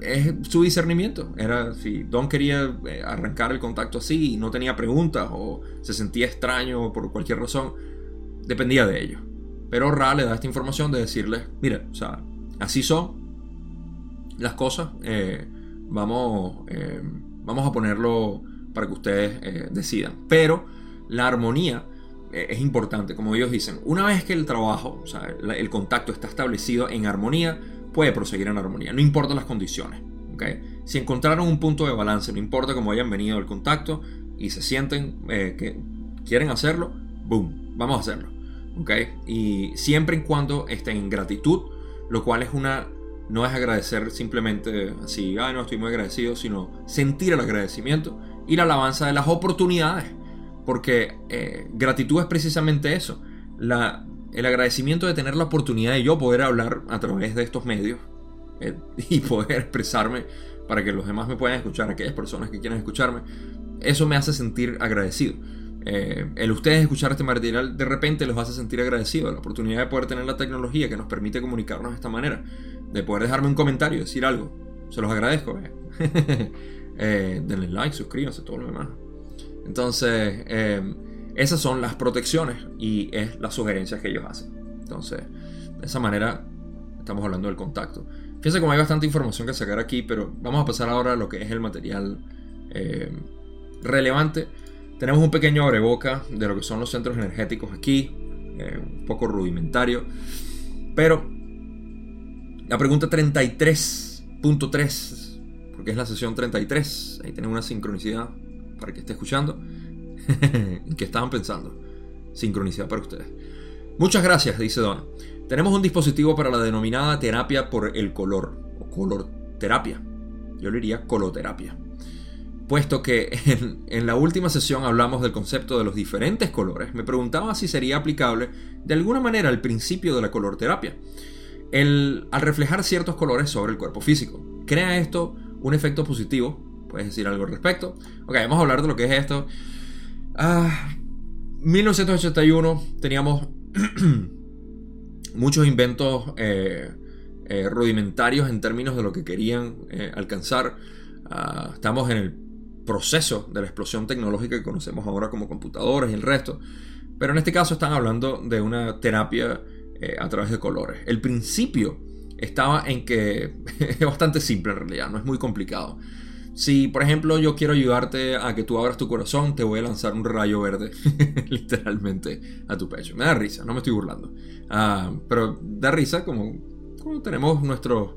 es su discernimiento. Era si Don quería arrancar el contacto así y no tenía preguntas o se sentía extraño por cualquier razón, dependía de ello. Pero Ra le da esta información de decirle, mira, o sea, así son las cosas. vamos Vamos a ponerlo para que ustedes eh, decidan. Pero la armonía eh, es importante, como ellos dicen. Una vez que el trabajo, o sea, el contacto está establecido en armonía, puede proseguir en armonía, no importa las condiciones. ¿okay? Si encontraron un punto de balance, no importa cómo hayan venido al contacto y se sienten eh, que quieren hacerlo, boom, vamos a hacerlo. ¿okay? Y siempre y cuando estén en gratitud, lo cual es una no es agradecer simplemente así, ah, no estoy muy agradecido, sino sentir el agradecimiento y la alabanza de las oportunidades. Porque eh, gratitud es precisamente eso. La, el agradecimiento de tener la oportunidad de yo poder hablar a través de estos medios eh, y poder expresarme para que los demás me puedan escuchar, aquellas personas que quieran escucharme. Eso me hace sentir agradecido. Eh, el ustedes escuchar este material de repente los hace sentir agradecidos. La oportunidad de poder tener la tecnología que nos permite comunicarnos de esta manera de poder dejarme un comentario, decir algo. Se los agradezco. Eh. denle like, suscríbanse, todo lo demás. Entonces, esas son las protecciones y es las sugerencias que ellos hacen. Entonces, de esa manera estamos hablando del contacto. Fíjense como hay bastante información que sacar aquí, pero vamos a pasar ahora a lo que es el material eh, relevante. Tenemos un pequeño abreboca de lo que son los centros energéticos aquí, un poco rudimentario, pero la pregunta 33.3, porque es la sesión 33, ahí tenemos una sincronicidad para que esté escuchando. ¿En qué estaban pensando? Sincronicidad para ustedes. Muchas gracias, dice Donna. Tenemos un dispositivo para la denominada terapia por el color, o color terapia. Yo le diría coloterapia. Puesto que en, la última sesión hablamos del concepto de los diferentes colores, me preguntaba si sería aplicable de alguna manera el principio de la color terapia el, al reflejar ciertos colores sobre el cuerpo físico. ¿Crea esto un efecto positivo? ¿Puedes decir algo al respecto? Ok, vamos a hablar de lo que es esto. Ah, 1981 teníamos muchos inventos eh, eh, rudimentarios en términos de lo que querían eh, alcanzar. Ah, estamos en el proceso de la explosión tecnológica que conocemos ahora como computadoras y el resto. Pero en este caso están hablando de una terapia a través de colores. El principio estaba en que es bastante simple en realidad, no es muy complicado. Si, por ejemplo, yo quiero ayudarte a que tú abras tu corazón, te voy a lanzar un rayo verde, literalmente, a tu pecho. Me da risa, no me estoy burlando. Ah, pero da risa como, tenemos nuestros...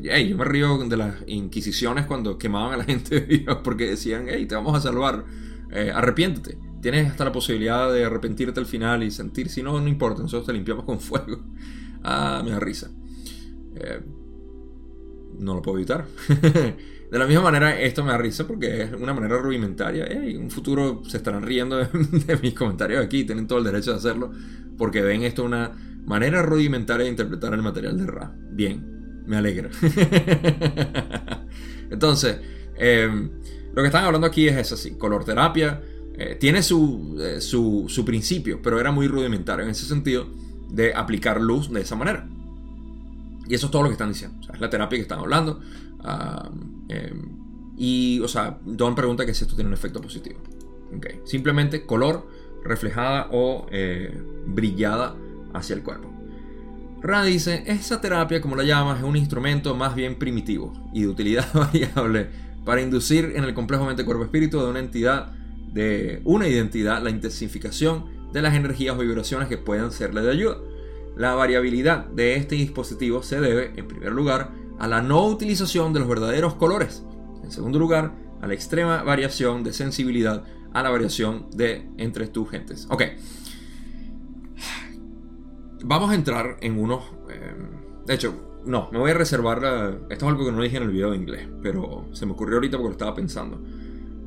Hey, yo me río de las inquisiciones cuando quemaban a la gente porque decían, hey, te vamos a salvar, eh, arrepiéntete. Tienes hasta la posibilidad de arrepentirte al final y sentir, si no, no importa, nosotros te limpiamos con fuego. Ah, me da risa. Eh, no lo puedo evitar. de la misma manera, esto me da risa porque es una manera rudimentaria. en un futuro se estarán riendo de, mis comentarios aquí, tienen todo el derecho de hacerlo, porque ven esto una manera rudimentaria de interpretar el material de Ra. Bien, me alegra. Entonces, em, lo que están hablando aquí es eso, sí, color terapia. Eh, tiene su, eh, su, su principio, pero era muy rudimentario en ese sentido de aplicar luz de esa manera. Y eso es todo lo que están diciendo. es la terapia que están hablando. Ah, em, y, o sea, Don pregunta que si esto tiene un efecto positivo. Simplemente color reflejada o eh, brillada hacia el cuerpo. Ra dice, esa terapia, como la llamas, es un instrumento más bien primitivo y de utilidad variable para inducir en el complejo mente-cuerpo-espíritu de una entidad, de una identidad, la intensificación de las energías o vibraciones que puedan serle de ayuda. La variabilidad de este dispositivo se debe, en primer lugar, a la no utilización de los verdaderos colores. En segundo lugar, a la extrema variación de sensibilidad a la variación de entre tus gentes. Ok. Vamos a entrar en unos... Eh, de hecho, no, me voy a reservar... esto es algo que no dije en el video de inglés, pero se me ocurrió ahorita porque lo estaba pensando.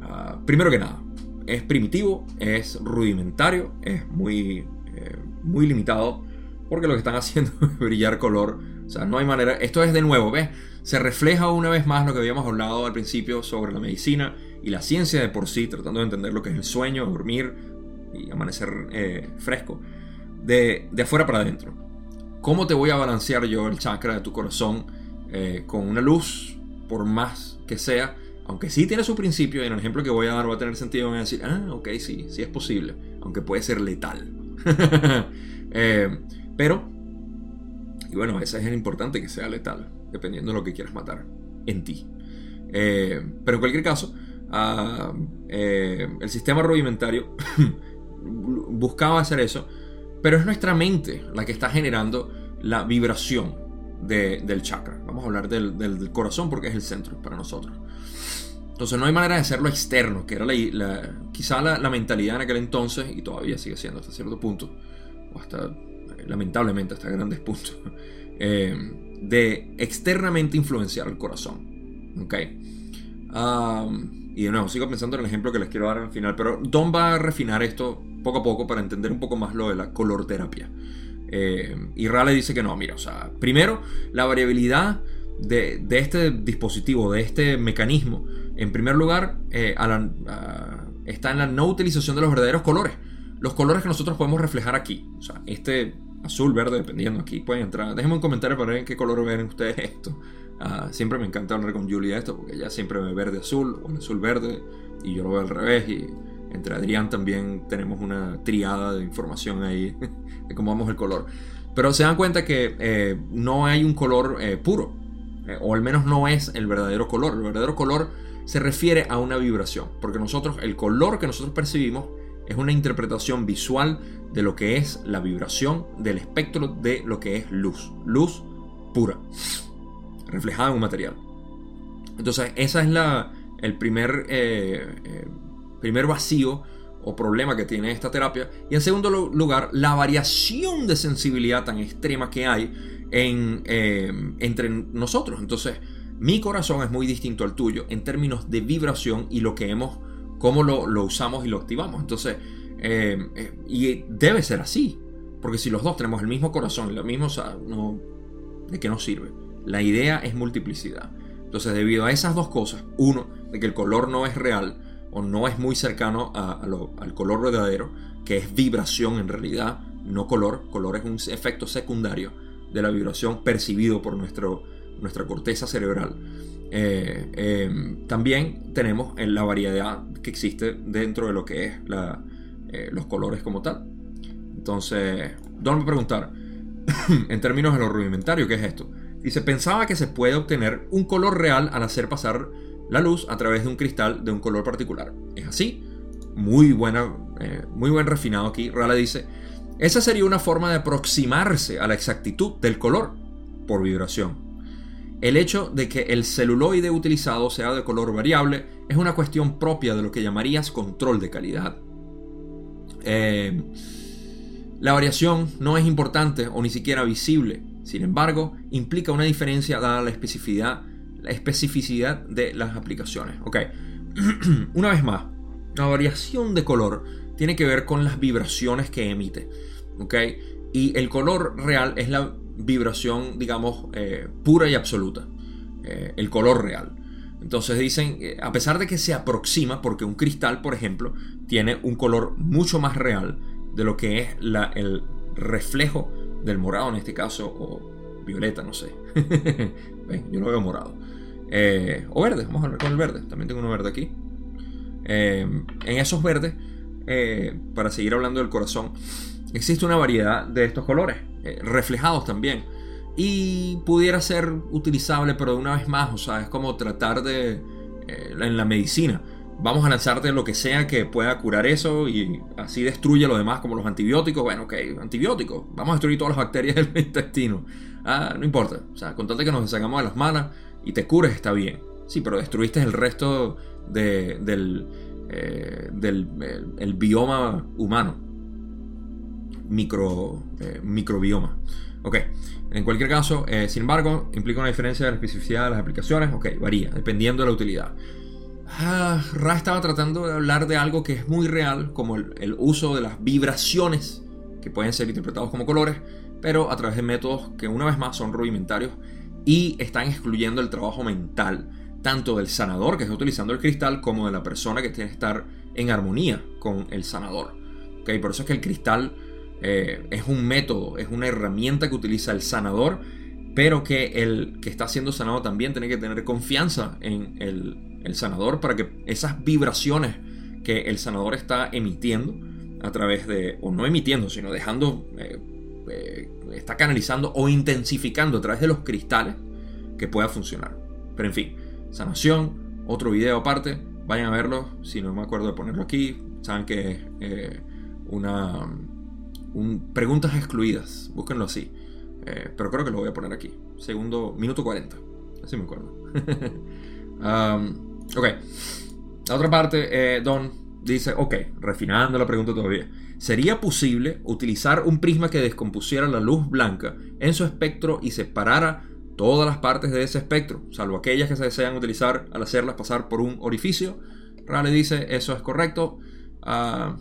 Ah, primero que nada, es primitivo, es rudimentario, es muy, eh, muy limitado porque lo que están haciendo es brillar color. O sea, no hay manera. Esto es de nuevo, ¿ves? Se refleja una vez más lo que habíamos hablado al principio sobre la medicina y la ciencia de por sí, tratando de entender lo que es el sueño, dormir y amanecer eh, fresco, de, de, afuera para adentro. ¿Cómo te voy a balancear yo el chakra de tu corazón eh, con una luz, por más que sea? Aunque sí tiene su principio, y en el ejemplo que voy a dar va a tener sentido, van a decir, ah, ok, sí, sí es posible, aunque puede ser letal. eh, pero, y bueno, ese es el importante que sea letal, dependiendo de lo que quieras matar en ti. Eh, pero en cualquier caso, ah, eh, el sistema rudimentario buscaba hacer eso, pero es nuestra mente la que está generando la vibración del chakra. Vamos a hablar del, corazón porque es el centro para nosotros. Entonces no hay manera de hacerlo externo, que era la, quizá la, la, mentalidad en aquel entonces, y todavía sigue siendo hasta cierto punto, o hasta lamentablemente hasta grandes puntos, eh, de externamente influenciar el corazón. ¿Ok? y de nuevo, sigo pensando en el ejemplo que les quiero dar al final, pero Don va a refinar esto poco a poco para entender un poco más lo de la color terapia. Eh, y Rale dice que no, mira, o sea, primero, la variabilidad de, este dispositivo, de este mecanismo, en primer lugar, eh, está en la no utilización de los verdaderos colores. Los colores que nosotros podemos reflejar aquí. O sea, este azul, verde, dependiendo aquí. Pueden entrar. Déjenme un comentario para ver en qué color ven ustedes esto. Ah, siempre me encanta hablar con Julia esto porque ella siempre ve verde azul o azul verde y yo lo veo al revés y entre Adrián también tenemos una triada de información ahí de cómo vamos el color. Pero se dan cuenta que eh, no hay un color eh, puro, eh, o al menos no es el verdadero color. El verdadero color se refiere a una vibración, porque nosotros, el color que nosotros percibimos es una interpretación visual de lo que es la vibración del espectro de lo que es luz. Luz pura, reflejada en un material. Entonces, esa es la, el primer, eh, eh, primer vacío o problema que tiene esta terapia. Y en segundo lugar, la variación de sensibilidad tan extrema que hay en, eh, entre nosotros. Entonces, mi corazón es muy distinto al tuyo en términos de vibración y lo que hemos cómo lo, usamos y lo activamos. Entonces, eh, eh, y debe ser así, porque si los dos tenemos el mismo corazón lo mismo, no, ¿de qué nos sirve? La idea es multiplicidad. Entonces, debido a esas dos cosas, uno, de que el color no es real o no es muy cercano al color verdadero, que es vibración en realidad, no color, color es un efecto secundario de la vibración percibido por nuestro, nuestra corteza cerebral. Eh, em, también tenemos la variedad que existe dentro de lo que es eh, los colores como tal. Entonces, Don me preguntar, en términos de lo rudimentario, ¿qué es esto? Dice, pensaba que se puede obtener un color real al hacer pasar la luz a través de un cristal de un color particular. ¿Es así? Muy buena, eh, muy buen refinado aquí. Rala dice, esa sería una forma de aproximarse a la exactitud del color por vibración. El hecho de que el celuloide utilizado sea de color variable es una cuestión propia de lo que llamarías control de calidad. Eh, la variación no es importante o ni siquiera visible, sin embargo, implica una diferencia dada la especificidad la especificidad de las aplicaciones. Ok, una vez más, la variación de color tiene que ver con las vibraciones que emite. Ok, y el color real es la vibración, digamos, eh, pura y absoluta. Eh, el color real. Entonces dicen, a pesar de que se aproxima, porque un cristal, por ejemplo, tiene un color mucho más real de lo que es el reflejo del morado en este caso, o violeta, no sé. yo lo veo morado. Eh, o verde, vamos a ver con el verde. También tengo uno verde aquí. en esos verdes, para seguir hablando del corazón, existe una variedad de estos colores, eh, reflejados también. Y pudiera ser utilizable, pero de una vez más, o sea, es como tratar de... Eh, en la medicina. Vamos a lanzarte lo que sea que pueda curar eso y así destruye lo demás, como los antibióticos. Bueno, ok, antibióticos. Vamos a destruir todas las bacterias del intestino. Ah, no importa. O sea, con que nos deshagamos de las malas y te cures, está bien. Sí, pero destruiste el resto del, eh, del el bioma humano micro, eh, microbioma. Ok, en cualquier caso, eh, sin embargo, implica una diferencia de la especificidad de las aplicaciones. Ok, varía, dependiendo de la utilidad. Ah, Ra estaba tratando de hablar de algo que es muy real, como el, uso de las vibraciones, que pueden ser interpretados como colores, pero a través de métodos que una vez más son rudimentarios y están excluyendo el trabajo mental, tanto del sanador que está utilizando el cristal, como de la persona que tiene que estar en armonía con el sanador. Okay, por eso es que el cristal eh, es un método, es una herramienta que utiliza el sanador, pero que el que está siendo sanado también tiene que tener confianza en el, sanador para que esas vibraciones que el sanador está emitiendo a través de, o no emitiendo, sino dejando, eh, eh, está canalizando o intensificando a través de los cristales que pueda funcionar. Pero en fin, sanación, otro video aparte, vayan a verlo, si no me acuerdo de ponerlo aquí, saben que es una preguntas excluidas, búsquenlo así. Eh, pero creo que lo voy a poner aquí. Segundo, minuto 40. Así me acuerdo. Um, ok. La otra parte, eh, Don dice, ok, refinando la pregunta todavía. ¿Sería posible utilizar un prisma que descompusiera la luz blanca en su espectro y separara todas las partes de ese espectro, salvo aquellas que se desean utilizar al hacerlas pasar por un orificio? Raleigh dice, eso es correcto. Uh,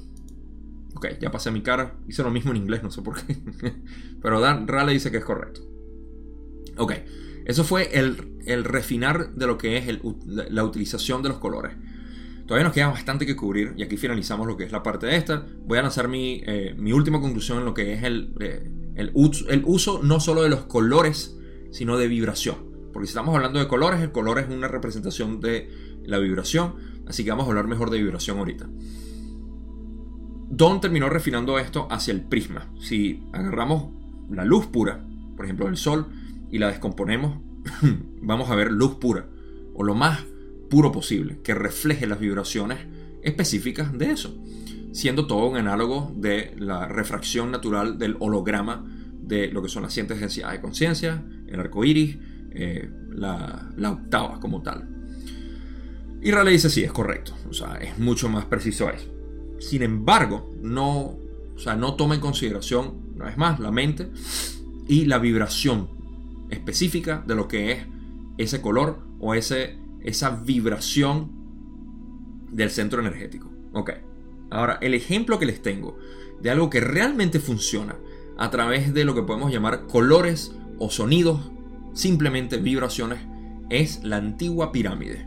Ok, ya pasé mi cara. Hice lo mismo en inglés, no sé por qué. Pero Dan Raleigh dice que es correcto. Ok, eso fue el, refinar de lo que es la, utilización de los colores. Todavía nos queda bastante que cubrir y aquí finalizamos lo que es la parte de esta. Voy a lanzar mi, eh, última conclusión en lo que es el, eh, el, uso no solo de los colores, sino de vibración. Porque si estamos hablando de colores, el color es una representación de la vibración. Así que vamos a hablar mejor de vibración ahorita. Don terminó refinando esto hacia el prisma. Si agarramos la luz pura, por ejemplo del sol, y la descomponemos, vamos a ver luz pura, o lo más puro posible, que refleje las vibraciones específicas de eso, siendo todo un análogo de la refracción natural del holograma de lo que son las densidades de conciencia, el arco iris, eh, la, la, octava como tal. Y Raleigh dice: Sí, es correcto, o sea, es mucho más preciso eso. Sin embargo, no, o sea, no toma en consideración, una vez más, la mente y la vibración específica de lo que es ese color o ese, esa vibración del centro energético. Ok. Ahora, el ejemplo que les tengo de algo que realmente funciona a través de lo que podemos llamar colores o sonidos, simplemente vibraciones, es la antigua pirámide.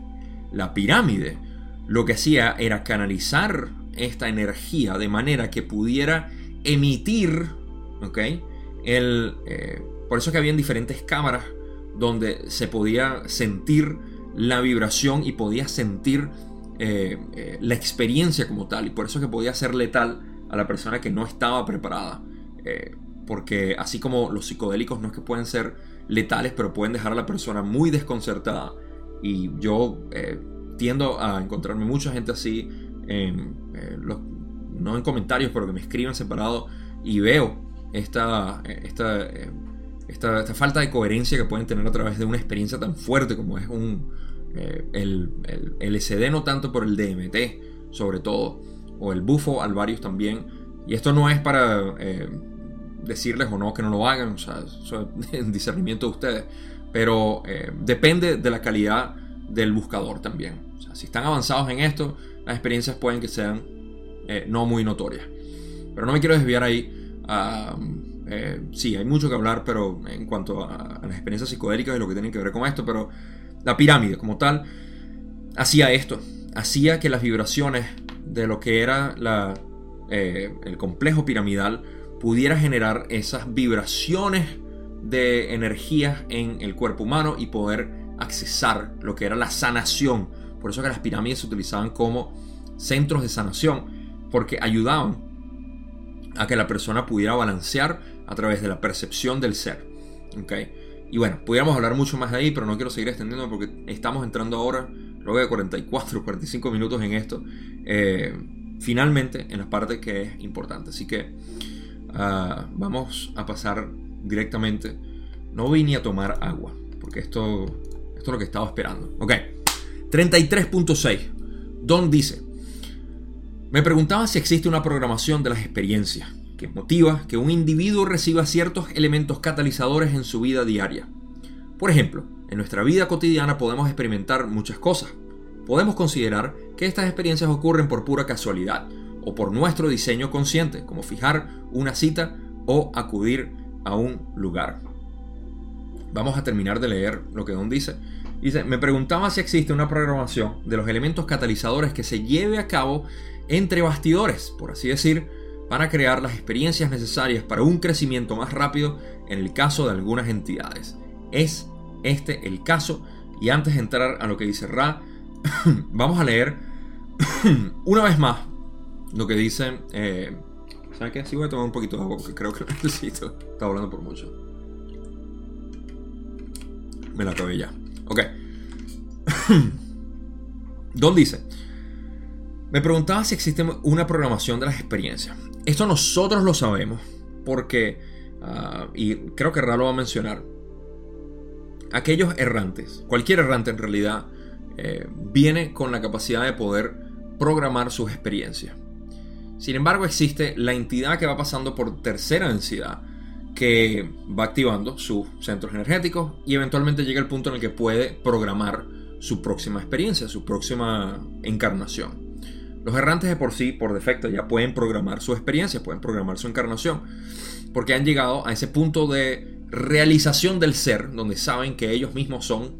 La pirámide lo que hacía era canalizar esta energía de manera que pudiera emitir, ¿ok? El, eh, por eso que habían diferentes cámaras donde se podía sentir la vibración y podía sentir eh, eh, la experiencia como tal. Y por eso que podía ser letal a la persona que no estaba preparada. porque así como los psicodélicos no es que pueden ser letales, pero pueden dejar a la persona muy desconcertada. Y yo tiendo a encontrarme mucha gente así en, eh, no en comentarios, pero que me escriben separado y veo esta, eh, esta, esta, falta de coherencia que pueden tener a través de una experiencia tan fuerte como es un, eh, el, el, no tanto por el DMT, sobre todo, o el bufo alvarius también. Y esto no es para decirles o no que no lo hagan, o sea, eso es discernimiento de ustedes. pero depende de la calidad del buscador también. O sea, si están avanzados en esto, las experiencias pueden que sean eh, no muy notorias. Pero no me quiero desviar ahí. Eh, sí, hay mucho que hablar, pero en cuanto a, las experiencias psicodélicas y lo que tienen que ver con esto, pero la pirámide como tal hacía esto, hacía que las vibraciones de lo que era la, el complejo piramidal pudiera generar esas vibraciones de energías en el cuerpo humano y poder accesar lo que era la sanación. Por eso que las pirámides se utilizaban como centros de sanación, porque ayudaban a que la persona pudiera balancear a través de la percepción del ser. Y bueno, pudiéramos hablar mucho más de ahí, pero no quiero seguir extendiendo porque estamos entrando ahora, luego de 44, 45 minutos en esto, eh, finalmente en la parte que es importante. Así que ah, vamos a pasar directamente. No vine a tomar agua, porque esto, esto es lo que estaba esperando. Ok, 33.6. Don dice, me preguntaba si existe una programación de las experiencias que motiva que un individuo reciba ciertos elementos catalizadores en su vida diaria. Por ejemplo, en nuestra vida cotidiana podemos experimentar muchas cosas. Podemos considerar que estas experiencias ocurren por pura casualidad o por nuestro diseño consciente, como fijar una cita o acudir a un lugar. Vamos a terminar de leer lo que Don dice. Dice, me preguntaba si existe una programación de los elementos catalizadores que se lleve a cabo entre bastidores, por así decir, para crear las experiencias necesarias para un crecimiento más rápido en el caso de algunas entidades. Es este el caso y antes de entrar a lo que dice Ra, vamos a leer una vez más lo que dice eh, ¿Sabes qué? Sí voy a tomar un poquito de agua porque creo que lo necesito. Estaba hablando por mucho. Me la acabé ya. Ok. Don dice, me preguntaba si existe una programación de las experiencias. Esto nosotros lo sabemos porque, ah, y creo que Ra va a mencionar, aquellos errantes, cualquier errante en realidad, eh, viene con la capacidad de poder programar sus experiencias. Sin embargo, existe la entidad que va pasando por tercera densidad, que va activando sus centros energéticos y eventualmente llega el punto en el que puede programar su próxima experiencia, su próxima encarnación. Los errantes de por sí, por defecto, ya pueden programar su experiencia, pueden programar su encarnación, porque han llegado a ese punto de realización del ser, donde saben que ellos mismos son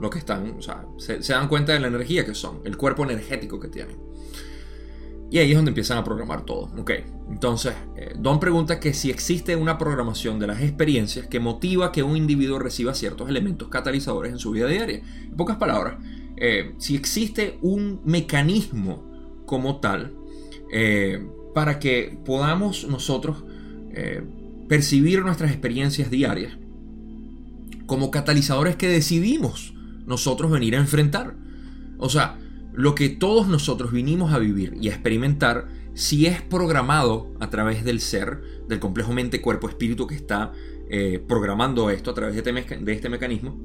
lo que están, o sea, se, se dan cuenta de la energía que son, el cuerpo energético que tienen. Y ahí es donde empiezan a programar todo. Ok, entonces, eh, Don pregunta que si existe una programación de las experiencias que motiva que un individuo reciba ciertos elementos catalizadores en su vida diaria. En pocas palabras, eh, si existe un mecanismo como tal eh, para que podamos nosotros percibir nuestras experiencias diarias como catalizadores que decidimos nosotros venir a enfrentar. O sea, lo que todos nosotros vinimos a vivir y a experimentar si es programado a través del ser, del complejo mente, cuerpo, espíritu que está eh, programando esto a través de este, de este mecanismo.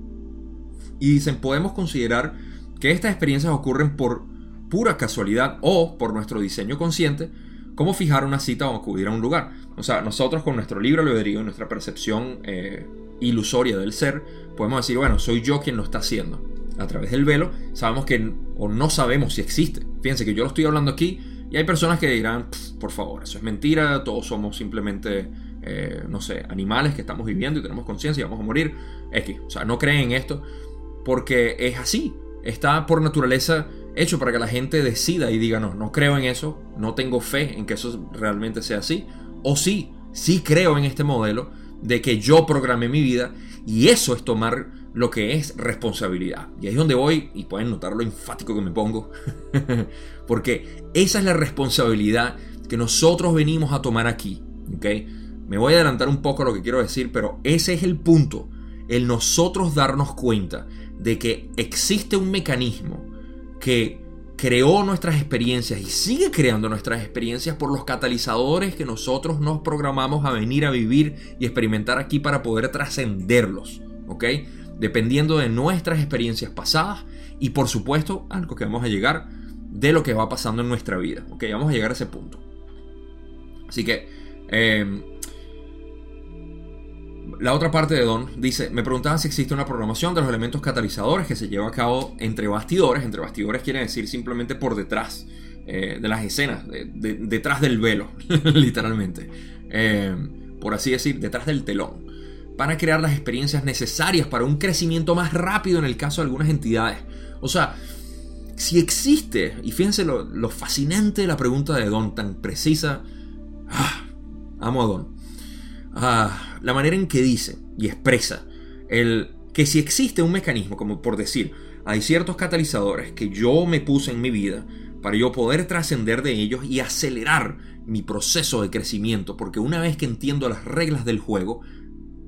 Y dicen, podemos considerar que estas experiencias ocurren por pura casualidad o por nuestro diseño consciente, como fijar una cita o acudir a un lugar. O sea, nosotros con nuestro libre albedrío, nuestra percepción eh, ilusoria del ser, podemos decir, bueno, soy yo quien lo está haciendo a través del velo, sabemos que o no sabemos si existe. Fíjense que yo lo estoy hablando aquí y hay personas que dirán, por favor, eso es mentira, todos somos simplemente, eh, no sé, animales que estamos viviendo y tenemos conciencia y vamos a morir. X, o sea, no creen en esto porque es así. Está por naturaleza hecho para que la gente decida y diga, no, no creo en eso, no tengo fe en que eso realmente sea así. O sí, sí creo en este modelo de que yo programé mi vida y eso es tomar lo que es responsabilidad. Y ahí es donde voy, y pueden notar lo enfático que me pongo, porque esa es la responsabilidad que nosotros venimos a tomar aquí. ¿okay? Me voy a adelantar un poco a lo que quiero decir, pero ese es el punto, el nosotros darnos cuenta de que existe un mecanismo que creó nuestras experiencias y sigue creando nuestras experiencias por los catalizadores que nosotros nos programamos a venir a vivir y experimentar aquí para poder trascenderlos. ¿Ok? Dependiendo de nuestras experiencias pasadas y por supuesto algo que vamos a llegar de lo que va pasando en nuestra vida. Ok, vamos a llegar a ese punto. Así que em, la otra parte de Don dice, me preguntaban si existe una programación de los elementos catalizadores que se lleva a cabo entre bastidores. Entre bastidores quiere decir simplemente por detrás eh, de las escenas, detrás del velo, literalmente. Eh, por así decir, detrás del telón. Para crear las experiencias necesarias para un crecimiento más rápido en el caso de algunas entidades. O sea, si existe, y fíjense lo, fascinante de la pregunta de Don, tan precisa. Ah, amo a Don. Ah, la manera en que dice y expresa el que si existe un mecanismo, como por decir, hay ciertos catalizadores que yo me puse en mi vida para yo poder trascender de ellos y acelerar mi proceso de crecimiento, porque una vez que entiendo las reglas del juego,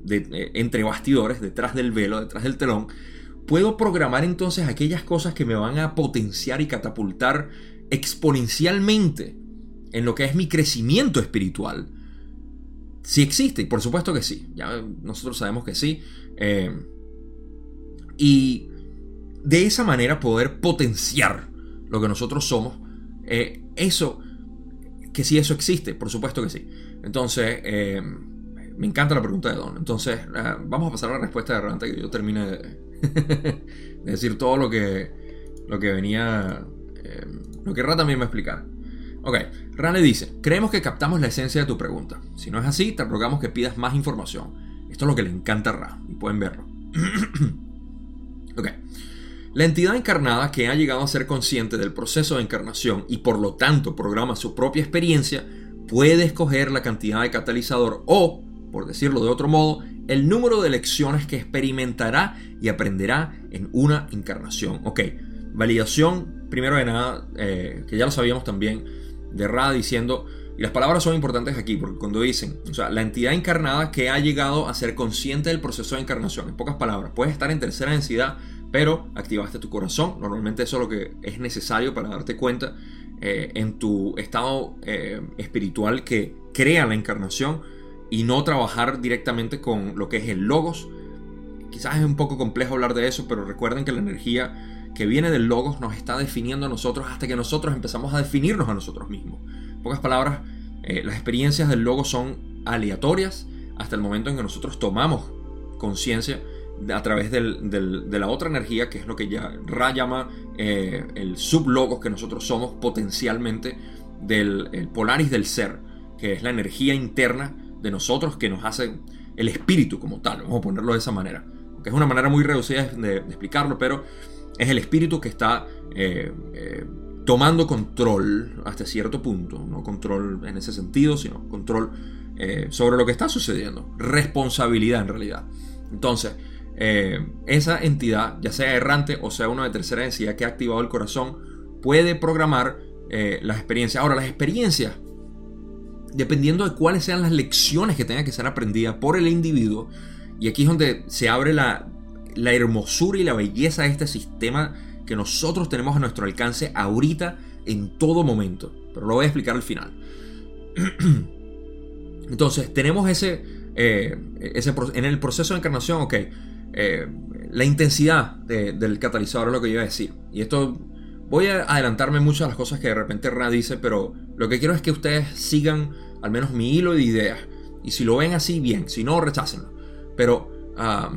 eh, entre bastidores, detrás del velo, detrás del telón, puedo programar entonces aquellas cosas que me van a potenciar y catapultar exponencialmente en lo que es mi crecimiento espiritual. Si existe, y por supuesto que sí, ya nosotros sabemos que sí. Eh, y de esa manera poder potenciar lo que nosotros somos, eh, eso, que si eso existe, por supuesto que sí. Entonces, me encanta la pregunta de Don. Entonces, vamos a pasar a la respuesta de antes que yo termine de, decir todo lo que, lo que venía, eh, lo que Ra también me explicar. Ok, Ra le dice, creemos que captamos la esencia de tu pregunta. Si no es así, te rogamos que pidas más información. Esto es lo que le encanta a Ra, y pueden verlo. ok. La entidad encarnada que ha llegado a ser consciente del proceso de encarnación y por lo tanto programa su propia experiencia, puede escoger la cantidad de catalizador o, por decirlo de otro modo, el número de lecciones que experimentará y aprenderá en una encarnación. Ok, validación, primero de nada, eh, que ya lo sabíamos también, de Ra diciendo, y las palabras son importantes aquí, porque cuando dicen, o sea, la entidad encarnada que ha llegado a ser consciente del proceso de encarnación, en pocas palabras, puedes estar en tercera densidad, pero activaste tu corazón, normalmente eso es lo que es necesario para darte cuenta eh, en tu estado eh, espiritual que crea la encarnación, y no trabajar directamente con lo que es el logos. Quizás es un poco complejo hablar de eso, pero recuerden que la energía que viene del logos nos está definiendo a nosotros hasta que nosotros empezamos a definirnos a nosotros mismos. En pocas palabras, eh, las experiencias del logos son aleatorias hasta el momento en que nosotros tomamos conciencia a través de la otra energía, que es lo que ya Ra llama eh, el sublogos que nosotros somos potencialmente del Polaris del ser, que es la energía interna de nosotros que nos hace el espíritu como tal, vamos a ponerlo de esa manera. Que es una manera muy reducida de, explicarlo, pero es el espíritu que está eh, eh, tomando control hasta cierto punto, no control en ese sentido, sino control eh, sobre lo que está sucediendo, responsabilidad en realidad. Entonces, esa entidad, ya sea errante o sea una de tercera densidad que ha activado el corazón, puede programar las experiencias. Ahora, las experiencias dependiendo de cuáles sean las lecciones que tengan que ser aprendidas por el individuo, y aquí es donde se abre la, hermosura y la belleza de este sistema que nosotros tenemos a nuestro alcance ahorita en todo momento. Pero lo voy a explicar al final. Entonces, tenemos ese, eh, ese en el proceso de encarnación, ok, eh, la intensidad del catalizador es lo que yo iba a decir. Y esto voy a adelantarme muchas de las cosas que de repente Ra dice, pero lo que quiero es que ustedes sigan al menos mi hilo de ideas. Y si lo ven así, bien. Si no, rechácenlo. Pero a,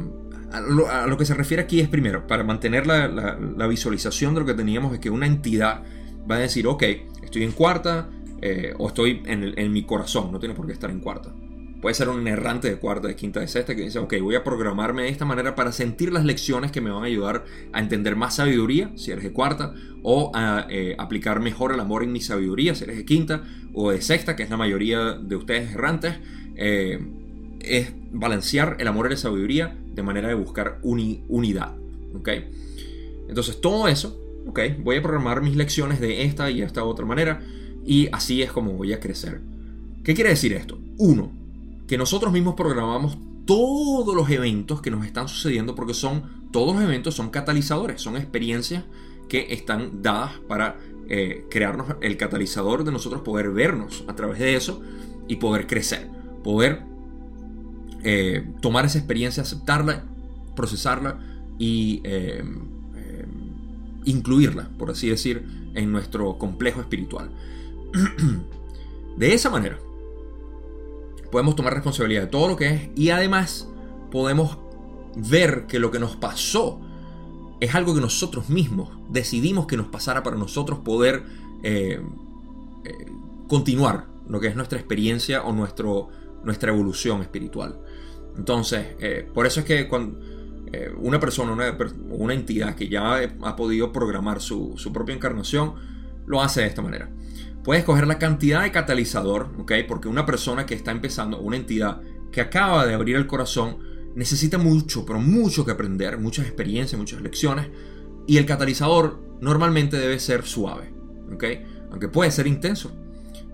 lo, que se refiere aquí es primero, para mantener la, visualización de lo que teníamos, es que una entidad va a decir, ok, estoy en cuarta eh, o estoy en, en mi corazón. No tiene por qué estar en cuarta. Puede ser un errante de cuarta, de quinta, de sexta que dice, ok, voy a programarme de esta manera para sentir las lecciones que me van a ayudar a entender más sabiduría, si eres de cuarta, o a eh, aplicar mejor el amor en mi sabiduría, si eres de quinta, o de sexta, que es la mayoría de ustedes errantes. Eh, es balancear el amor y la sabiduría de manera de buscar unidad. ¿ok? Entonces todo eso, ok, voy a programar mis lecciones de esta y esta otra manera y así es como voy a crecer. ¿Qué quiere decir esto? Uno, que nosotros mismos programamos todos los eventos que nos están sucediendo porque son, todos los eventos son catalizadores, son experiencias que están dadas para eh, crearnos el catalizador de nosotros poder vernos a través de eso y poder crecer, poder eh, tomar esa experiencia, aceptarla, procesarla y eh, incluirla, por así decir, en nuestro complejo espiritual. de esa manera, podemos tomar responsabilidad de todo lo que es y además podemos ver que lo que nos pasó es algo que nosotros mismos decidimos que nos pasara para nosotros poder eh, eh, continuar lo que es nuestra experiencia o nuestro, nuestra evolución espiritual. Entonces, eh, por eso es que cuando una persona, una, una, entidad que ya ha podido programar su, su, propia encarnación, lo hace de esta manera. Puedes coger la cantidad de catalizador, ¿ok? Porque una persona que está empezando, una entidad que acaba de abrir el corazón, necesita mucho, pero mucho que aprender, muchas experiencias, muchas lecciones. Y el catalizador normalmente debe ser suave, ¿ok? Aunque puede ser intenso,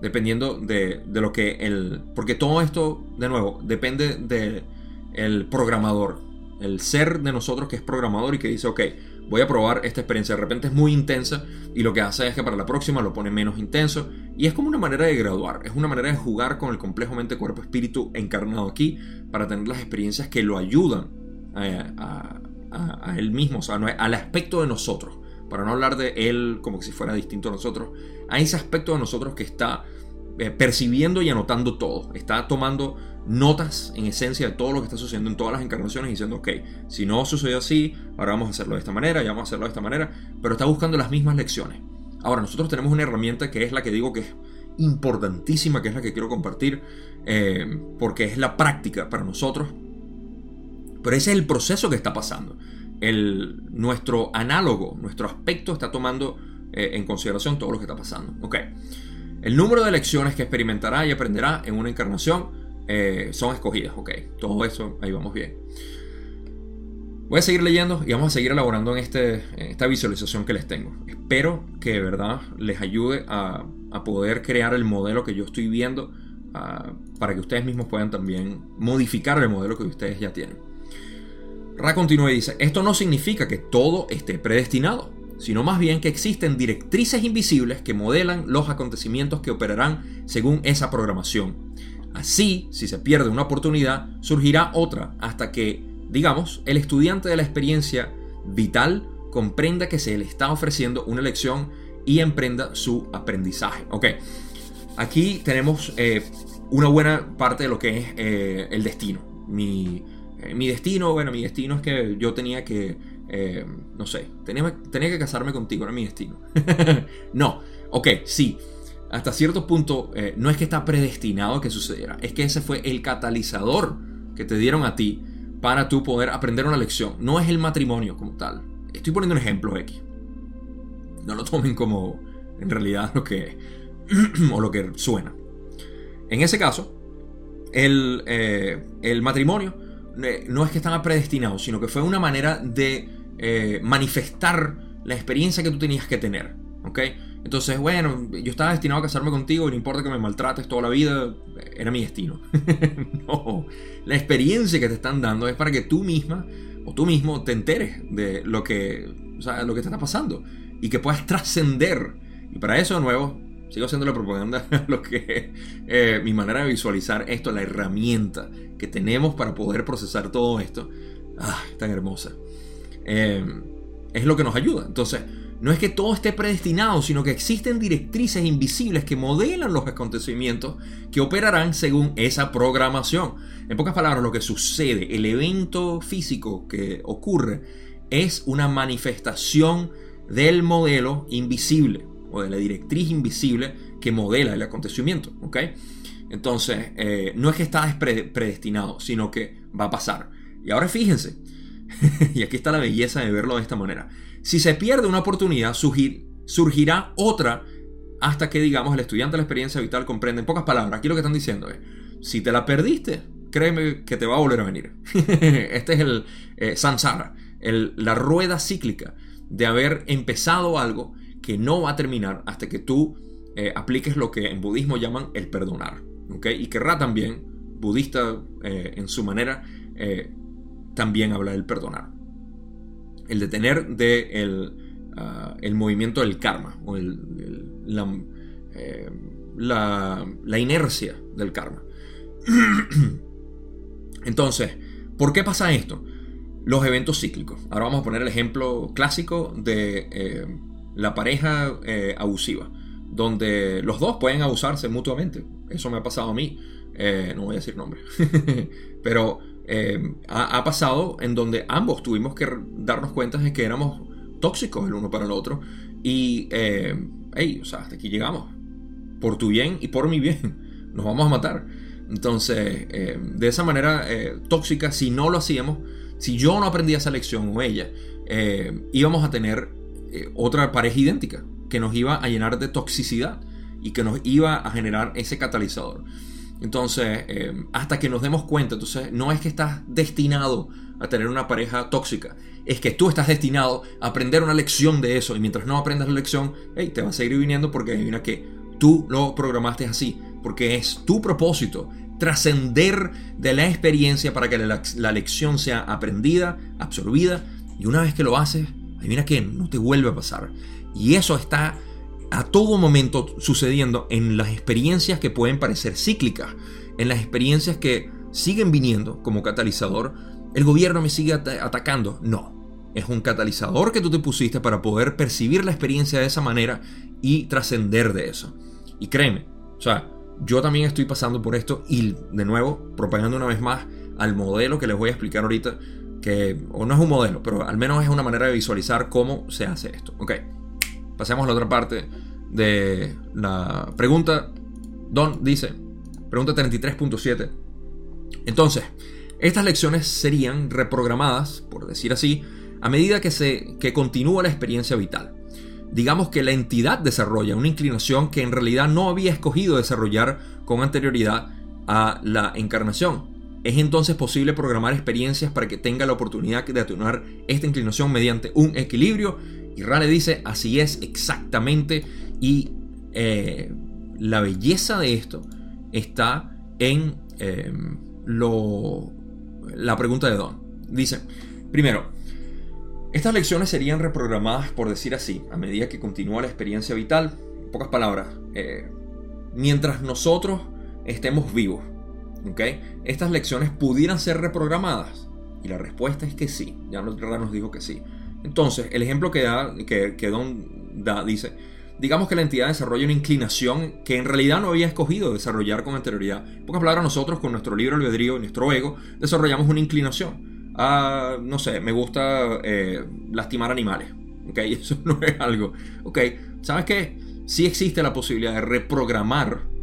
dependiendo de, lo que el... Porque todo esto, de nuevo, depende del programador, el ser de nosotros que es programador y que dice, ok, voy a probar esta experiencia. De repente es muy intensa y lo que hace es que para la próxima lo pone menos intenso. Y es como una manera de graduar, es una manera de jugar con el complejo mente-cuerpo-espíritu encarnado aquí para tener las experiencias que lo ayudan a, él mismo, o sea, al aspecto de nosotros. Para no hablar de él como si fuera distinto a nosotros, a ese aspecto de nosotros que está eh, percibiendo y anotando todo, está tomando notas en esencia de todo lo que está sucediendo en todas las encarnaciones diciendo, ok, si no sucedió así, ahora vamos a hacerlo de esta manera, ya vamos a hacerlo de esta manera, pero está buscando las mismas lecciones. Ahora, nosotros tenemos una herramienta que es la que digo que es importantísima, que es la que quiero compartir, eh, porque es la práctica para nosotros, pero ese es el proceso que está pasando. El, nuestro análogo, nuestro aspecto está tomando eh, en consideración todo lo que está pasando. Ok. El número de lecciones que experimentará y aprenderá en una encarnación eh, son escogidas, ok. Todo eso, ahí vamos bien. Voy a seguir leyendo y vamos a seguir elaborando en, este, esta visualización que les tengo. Espero que de verdad les ayude a, poder crear el modelo que yo estoy viendo ah, para que ustedes mismos puedan también modificar el modelo que ustedes ya tienen. Ra continúa y dice, esto no significa que todo esté predestinado, sino más bien que existen directrices invisibles que modelan los acontecimientos que operarán según esa programación Así, si se pierde una oportunidad, surgirá otra hasta que, digamos, el estudiante de la experiencia vital comprenda que se le está ofreciendo una lección y emprenda su aprendizaje. Ok, aquí tenemos eh, una buena parte de lo que es eh, el destino. Mi, eh, mi, destino, bueno, mi destino es que yo tenía que, no sé, tenía, tenía que casarme contigo, era mi destino. no, ok, sí hasta cierto punto eh, no es que está predestinado a que sucediera, es que ese fue el catalizador que te dieron a ti para tú poder aprender una lección. No es el matrimonio como tal. Estoy poniendo un ejemplo X. No lo tomen como en realidad lo que o lo que suena. En ese caso, el, eh, el matrimonio eh, no es que estaba predestinado, sino que fue una manera de manifestar la experiencia que tú tenías que tener. ¿ok? Entonces, bueno, yo estaba destinado a casarme contigo, no importa que me maltrates toda la vida, era mi destino. no, la experiencia que te están dando es para que tú misma o tú mismo te enteres de lo que, lo que te está pasando y que puedas trascender. Y para eso, de nuevo, sigo haciendo la propaganda, lo que eh, mi manera de visualizar esto, la herramienta que tenemos para poder procesar todo esto, ah, tan hermosa, eh, es lo que nos ayuda. Entonces, no es que todo esté predestinado, sino que existen directrices invisibles que modelan los acontecimientos que operarán según esa programación. En pocas palabras, lo que sucede, el evento físico que ocurre, es una manifestación del modelo invisible o de la directriz invisible que modela el acontecimiento. ¿ok? Entonces, eh, no es que está predestinado, sino que va a pasar. Y ahora fíjense, y aquí está la belleza de verlo de esta manera. Si se pierde una oportunidad, surgirá otra hasta que, digamos, el estudiante de la experiencia vital comprende. En pocas palabras, aquí lo que están diciendo es, si te la perdiste, créeme que te va a volver a venir. este es el eh, samsara, la rueda cíclica de haber empezado algo que no va a terminar hasta que tú eh, apliques lo que en budismo llaman el perdonar. Y querrá también, budista eh, en su manera, también habla del perdonar el detener de ah, el, movimiento del karma o el, eh, la, la, inercia del karma. Entonces, ¿por qué pasa esto? Los eventos cíclicos. Ahora vamos a poner el ejemplo clásico de eh, la pareja eh, abusiva, donde los dos pueden abusarse mutuamente. Eso me ha pasado a mí. no voy a decir nombre. Pero eh, ha, pasado en donde ambos tuvimos que darnos cuenta de que éramos tóxicos el uno para el otro. Y, hey, o sea, hasta aquí llegamos. Por tu bien y por mi bien. Nos vamos a matar. Entonces, de esa manera tóxica, si no lo hacíamos, si yo no aprendía esa lección o ella, íbamos a tener otra pareja idéntica que nos iba a llenar de toxicidad y que nos iba a generar ese catalizador. Entonces, eh, hasta que nos demos cuenta, entonces no es que estás destinado a tener una pareja tóxica, es que tú estás destinado a aprender una lección de eso y mientras no aprendas la lección, hey, te va a seguir viniendo porque mira que tú lo programaste así, porque es tu propósito trascender de la experiencia para que la, la, lección sea aprendida, absorbida y una vez que lo haces, mira que no te vuelve a pasar. Y eso está a todo momento sucediendo en las experiencias que pueden parecer cíclicas, en las experiencias que siguen viniendo como catalizador. El gobierno me sigue atacando. No, es un catalizador que tú te pusiste para poder percibir la experiencia de esa manera y trascender de eso. Y créeme, o sea, yo también estoy pasando por esto y de nuevo, propagando una vez más al modelo que les voy a explicar ahorita, que o no es un modelo, pero al menos es una manera de visualizar cómo se hace esto. Ok, pasemos a la otra parte de la pregunta. Don dice, pregunta 33.7. Entonces, estas lecciones serían reprogramadas, por decir así, a medida que, se, que continúa la experiencia vital. Digamos que la entidad desarrolla una inclinación que en realidad no había escogido desarrollar con anterioridad a la encarnación. Es entonces posible programar experiencias para que tenga la oportunidad de atenuar esta inclinación mediante un equilibrio. Y Rale dice, así es exactamente y eh, la belleza de esto está en em, lo, la pregunta de Don. Dice, primero, estas lecciones serían reprogramadas, por decir así, a medida que continúa la experiencia vital. Pocas palabras, eh, mientras nosotros estemos vivos. Estas lecciones pudieran ser reprogramadas. Y la respuesta es que sí. Ya nos, dijo que sí. Entonces, el ejemplo que, da, que, que Don da dice, digamos que la entidad desarrolla una inclinación que en realidad no había escogido desarrollar con anterioridad. En pocas palabras, nosotros con nuestro libro albedrío, nuestro ego, desarrollamos una inclinación. A, no sé, me gusta eh, lastimar animales. ¿Ok? Eso no es algo. ¿Ok? ¿Sabes qué? Sí existe la posibilidad de reprogramar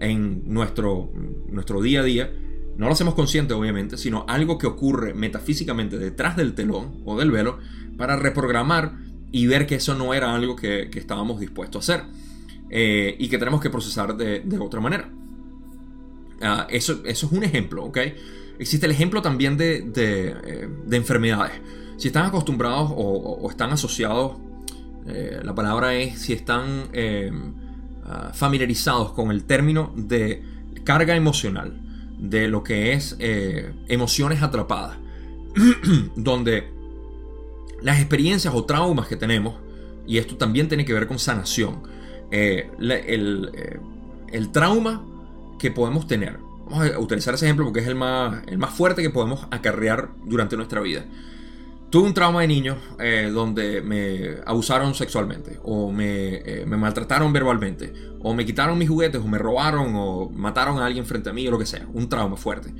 en nuestro, nuestro día a día. No lo hacemos consciente, obviamente, sino algo que ocurre metafísicamente detrás del telón o del velo para reprogramar y ver que eso no era algo que, estábamos dispuestos a hacer eh, y que tenemos que procesar de, otra manera. Ah, eso, eso, es un ejemplo, ¿ok? Existe el ejemplo también de, eh, enfermedades. Si están acostumbrados o, están asociados, eh, la palabra es si están ah, familiarizados con el término de carga emocional, de lo que es emociones atrapadas, donde las experiencias o traumas que tenemos, y esto también tiene que ver con sanación, eh, eh, el, trauma que podemos tener, vamos a utilizar ese ejemplo porque es el más, el más fuerte que podemos acarrear durante nuestra vida. Tuve un trauma de niño eh, donde me abusaron sexualmente, o me, me, maltrataron verbalmente, o me quitaron mis juguetes, o me robaron, o mataron a alguien frente a mí, o lo que sea. Un trauma fuerte.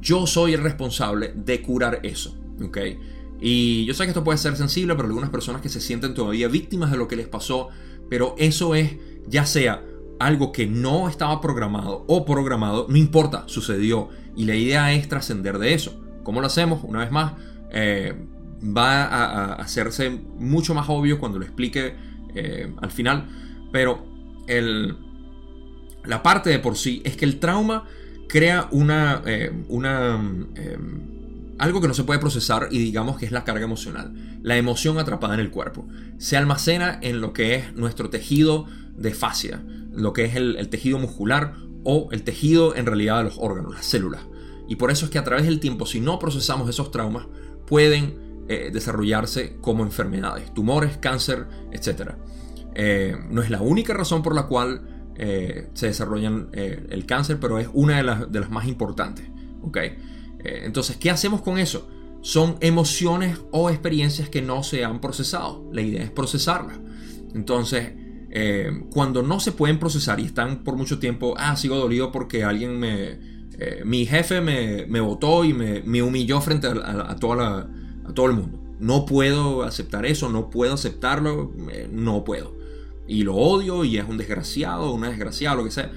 Yo soy el responsable de curar eso. ¿ok? Y yo sé que esto puede ser sensible para algunas personas que se sienten todavía víctimas de lo que les pasó, pero eso es ya sea algo que no estaba programado o programado, no importa, sucedió. Y la idea es trascender de eso. ¿Cómo lo hacemos? Una vez más, eh, va a, hacerse mucho más obvio cuando lo explique eh, al final, pero el, la parte de por sí es que el trauma crea una, eh, una algo que no se puede procesar y digamos que es la carga emocional, la emoción atrapada en el cuerpo. Se almacena en lo que es nuestro tejido de fascia, lo que es el, tejido muscular o el tejido en realidad de los órganos, las células. Y por eso es que a través del tiempo, si no procesamos esos traumas, pueden eh, desarrollarse como enfermedades, tumores, cáncer, etc. Eh, no es la única razón por la cual eh, se desarrollan el cáncer, pero es una de las, más importantes. entonces, ¿qué hacemos con eso? Son emociones o experiencias que no se han procesado. La idea es procesarlas. Entonces, cuando no se pueden procesar y están por mucho tiempo, ah, sigo dolido porque alguien me, mi jefe me, me votó y me, me humilló frente a, toda a todo el mundo. No puedo aceptar eso, no puedo aceptarlo, eh, no puedo. Y lo odio y es un desgraciado, una desgraciada, lo que sea.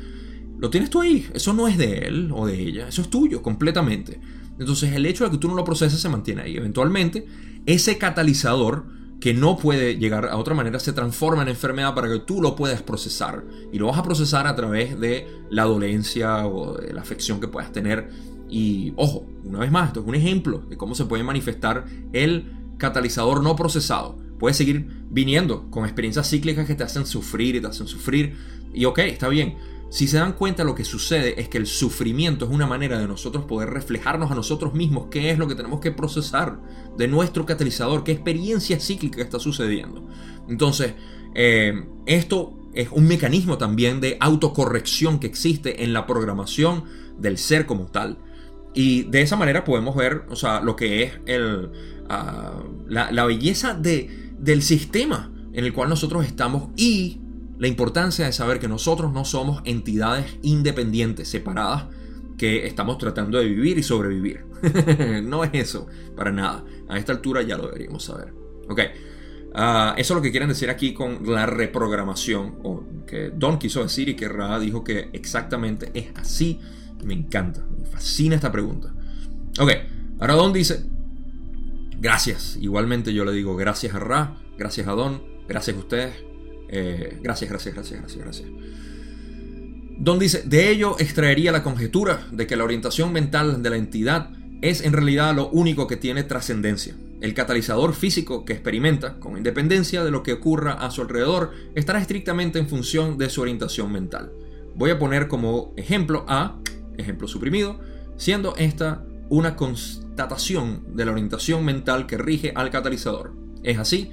Lo tienes tú ahí, eso no es de él o de ella, eso es tuyo completamente. Entonces el hecho de que tú no lo proceses se mantiene ahí. Eventualmente, ese catalizador que no puede llegar a otra manera se transforma en enfermedad para que tú lo puedas procesar. Y lo vas a procesar a través de la dolencia o de la afección que puedas tener. Y ojo, una vez más, esto es un ejemplo de cómo se puede manifestar el catalizador no procesado. Puedes seguir viniendo con experiencias cíclicas que te hacen sufrir y te hacen sufrir. Y ok, está bien. Si se dan cuenta, lo que sucede es que el sufrimiento es una manera de nosotros poder reflejarnos a nosotros mismos qué es lo que tenemos que procesar de nuestro catalizador, qué experiencia cíclica está sucediendo. Entonces, eh, esto es un mecanismo también de autocorrección que existe en la programación del ser como tal. Y de esa manera podemos ver, o sea, lo que es el, ah, la, belleza de, del sistema en el cual nosotros estamos y la importancia de saber que nosotros no somos entidades independientes, separadas, que estamos tratando de vivir y sobrevivir. no es eso, para nada. A esta altura ya lo deberíamos saber. Ok, ah, eso es lo que quieren decir aquí con la reprogramación, o que Don quiso decir y que Ra dijo que exactamente es así. Me encanta, me fascina esta pregunta. Ok, ahora Don dice, gracias. Igualmente yo le digo gracias a Ra, gracias a Don, gracias a ustedes. Eh, gracias, gracias, gracias, gracias, gracias. Don dice, de ello extraería la conjetura de que la orientación mental de la entidad es en realidad lo único que tiene trascendencia. El catalizador físico que experimenta, con independencia de lo que ocurra a su alrededor, estará estrictamente en función de su orientación mental. Voy a poner como ejemplo a ejemplo suprimido, siendo esta una constatación de la orientación mental que rige al catalizador. ¿Es así?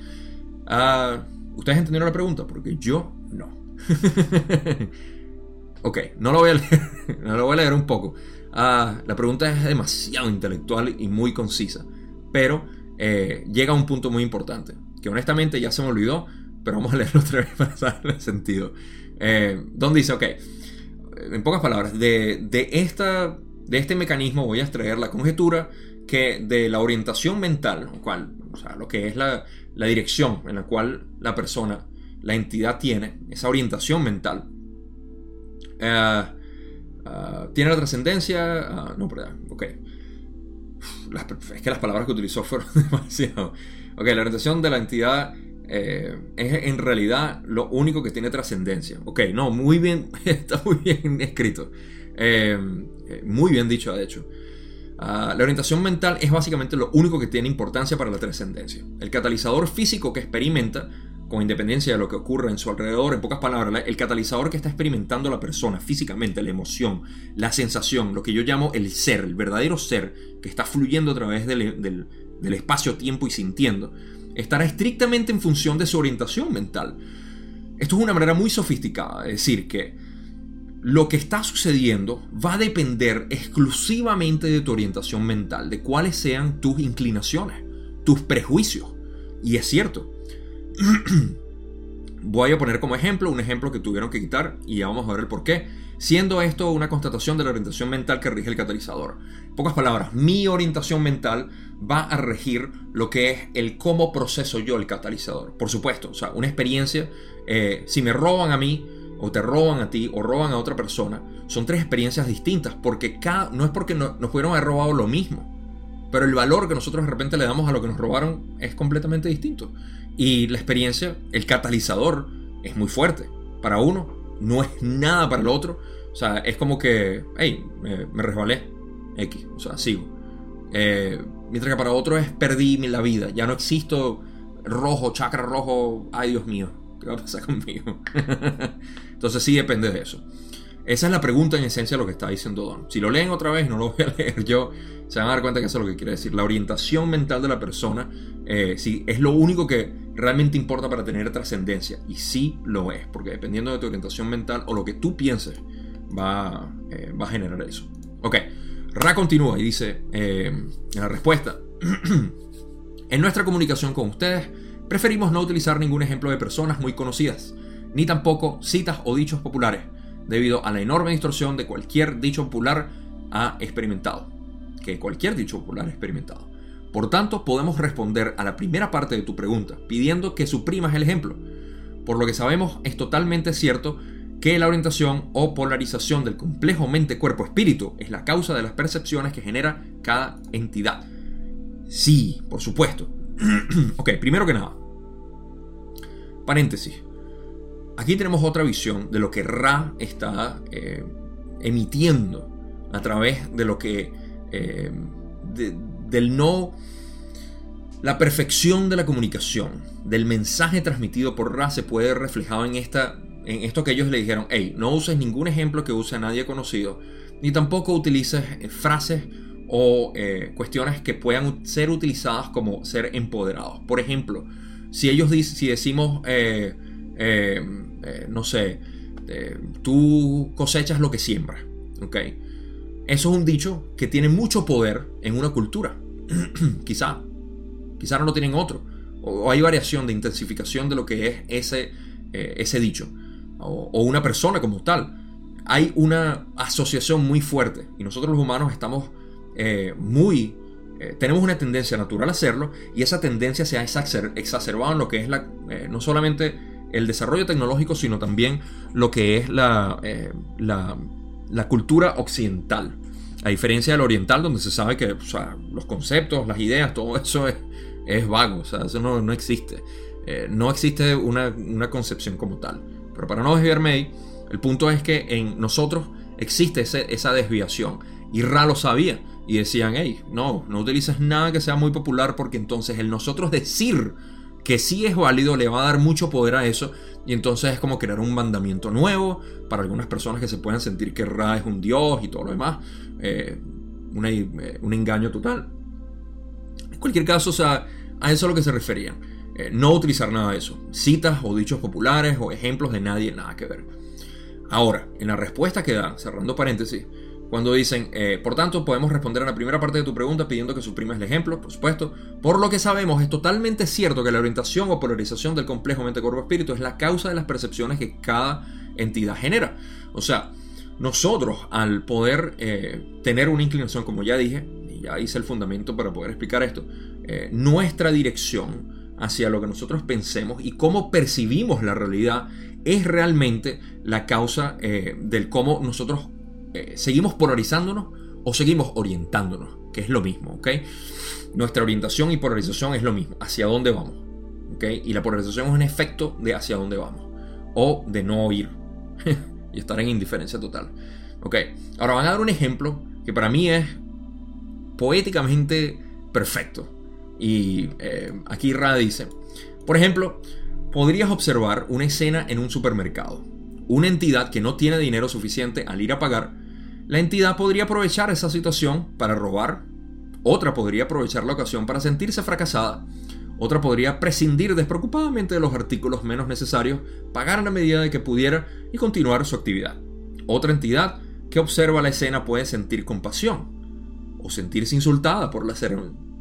Ah, ¿Ustedes entendieron la pregunta? Porque yo no. ok, no lo voy a leer, no lo voy a leer un poco. Ah, la pregunta es demasiado intelectual y muy concisa, pero eh, llega a un punto muy importante, que honestamente ya se me olvidó, pero vamos a leerlo otra vez para darle sentido. Eh, Don dice, ok, en pocas palabras, de, esta, de este mecanismo voy a extraer la conjetura que de la orientación mental, cual, o sea, lo que es la, dirección en la cual la persona, la entidad tiene, esa orientación mental, eh, eh, tiene la trascendencia, ah, no, perdón, ok. es que las palabras que utilizó fueron demasiado. Ok, la orientación de la entidad eh, es en realidad lo único que tiene trascendencia. Ok, no, muy bien, está muy bien escrito. Eh, eh, muy bien dicho, de hecho. Ah, la orientación mental es básicamente lo único que tiene importancia para la trascendencia. El catalizador físico que experimenta, con independencia de lo que ocurre en su alrededor, en pocas palabras, el catalizador que está experimentando la persona físicamente, la emoción, la sensación, lo que yo llamo el ser, el verdadero ser que está fluyendo a través del, del espacio-tiempo y sintiendo, estará estrictamente en función de su orientación mental. Esto es una manera muy sofisticada de decir que lo que está sucediendo va a depender exclusivamente de tu orientación mental, de cuáles sean tus inclinaciones, tus prejuicios. Y es cierto. Voy a poner como ejemplo un ejemplo que tuvieron que quitar y ya vamos a ver el por qué siendo esto una constatación de la orientación mental que rige el catalizador. En pocas palabras, mi orientación mental va a regir lo que es el cómo proceso yo el catalizador. Por supuesto, o sea, una experiencia, eh, si me roban a mí, o te roban a ti, o roban a otra persona, son tres experiencias distintas, porque cada, no es porque nos pudieron haber robado lo mismo, pero el valor que nosotros de repente le damos a lo que nos robaron es completamente distinto. Y la experiencia, el catalizador, es muy fuerte. Para uno, no es nada para el otro. O sea, es como que, hey, me, resbalé, X, o sea, sigo. Eh, mientras que para otro es perdí la vida, ya no existo rojo, chakra rojo, ay Dios mío, ¿qué va a pasar conmigo? Entonces sí depende de eso. Esa es la pregunta en esencia de lo que está diciendo Don. Si lo leen otra vez, no lo voy a leer yo, se van a dar cuenta que eso es lo que quiere decir. La orientación mental de la persona eh, es lo único que realmente importa para tener trascendencia. Y sí lo es, porque dependiendo de tu orientación mental o lo que tú pienses, va, eh, va a generar eso. Ok, Ra continúa y dice eh, en la respuesta, en nuestra comunicación con ustedes, preferimos no utilizar ningún ejemplo de personas muy conocidas, ni tampoco citas o dichos populares debido a la enorme distorsión de cualquier dicho popular ha experimentado, que cualquier dicho popular ha experimentado. Por tanto, podemos responder a la primera parte de tu pregunta pidiendo que suprimas el ejemplo. Por lo que sabemos, es totalmente cierto que la orientación o polarización del complejo mente-cuerpo-espíritu es la causa de las percepciones que genera cada entidad. Sí, por supuesto. ok, primero que nada. Paréntesis. Aquí tenemos otra visión de lo que Ra está eh, emitiendo a través de lo que... Eh, del no... La perfección de la comunicación, del mensaje transmitido por Ra se puede reflejado en esta en esto que ellos le dijeron, hey, no uses ningún ejemplo que use a nadie conocido, ni tampoco utilices eh, frases o eh, cuestiones que puedan ser utilizadas como ser empoderados. Por ejemplo, si ellos si decimos, eh, no sé, tú cosechas lo que siembras, ¿ok? Eso es un dicho que tiene mucho poder en una cultura. quizá, quizá no lo tienen otro. O, hay variación de intensificación de lo que es ese, ese dicho o, una persona como tal. Hay una asociación muy fuerte y nosotros los humanos estamos eh, muy... Eh, tenemos una tendencia natural a hacerlo y esa tendencia se ha exacerbado en lo que es la, eh, no solamente el desarrollo tecnológico, sino también lo que es la, la, cultura occidental. A diferencia del oriental, donde se sabe que los conceptos, las ideas, todo eso es, es vago, eso no, no existe. no existe una, una, concepción como tal. Pero para no desviarme el punto es que en nosotros existe esa desviación. Y Ra lo sabía. Y decían, hey, no, no utilices nada que sea muy popular porque entonces el nosotros decir que sí es válido le va a dar mucho poder a eso. Y entonces es como crear un mandamiento nuevo para algunas personas que se puedan sentir que Ra es un dios y todo lo demás. Eh, eh, un engaño total. En cualquier caso, a eso es a lo que se referían. Eh, no utilizar nada de eso. Citas o dichos populares o ejemplos de nadie, nada que ver. Ahora, en la respuesta que dan, cerrando paréntesis, cuando dicen, eh, por tanto, podemos responder a la primera parte de tu pregunta pidiendo que suprimas el ejemplo, por supuesto. Por lo que sabemos, es totalmente cierto que la orientación o polarización del complejo mente-cuerpo-espíritu es la causa de las percepciones que cada entidad genera. O sea, nosotros al poder eh, tener una inclinación, como ya dije, y ya hice el fundamento para poder explicar esto, nuestra dirección hacia lo que nosotros pensemos y cómo percibimos la realidad es realmente la causa eh, del cómo nosotros eh, seguimos polarizándonos o seguimos orientándonos, que es lo mismo, ¿ok? Nuestra orientación y polarización es lo mismo, hacia dónde vamos, ¿ok? Y la polarización es un efecto de hacia dónde vamos, o de no ir y estar en indiferencia total, ¿ok? Ahora van a dar un ejemplo que para mí es poéticamente perfecto, y eh, aquí Ra dice, por ejemplo, podrías observar una escena en un supermercado. Una entidad que no tiene dinero suficiente al ir a pagar, la entidad podría aprovechar esa situación para robar, otra podría aprovechar la ocasión para sentirse fracasada, otra podría prescindir despreocupadamente de los artículos menos necesarios, pagar a la medida de que pudiera y continuar su actividad. Otra entidad que observa la escena puede sentir compasión o sentirse insultada por la,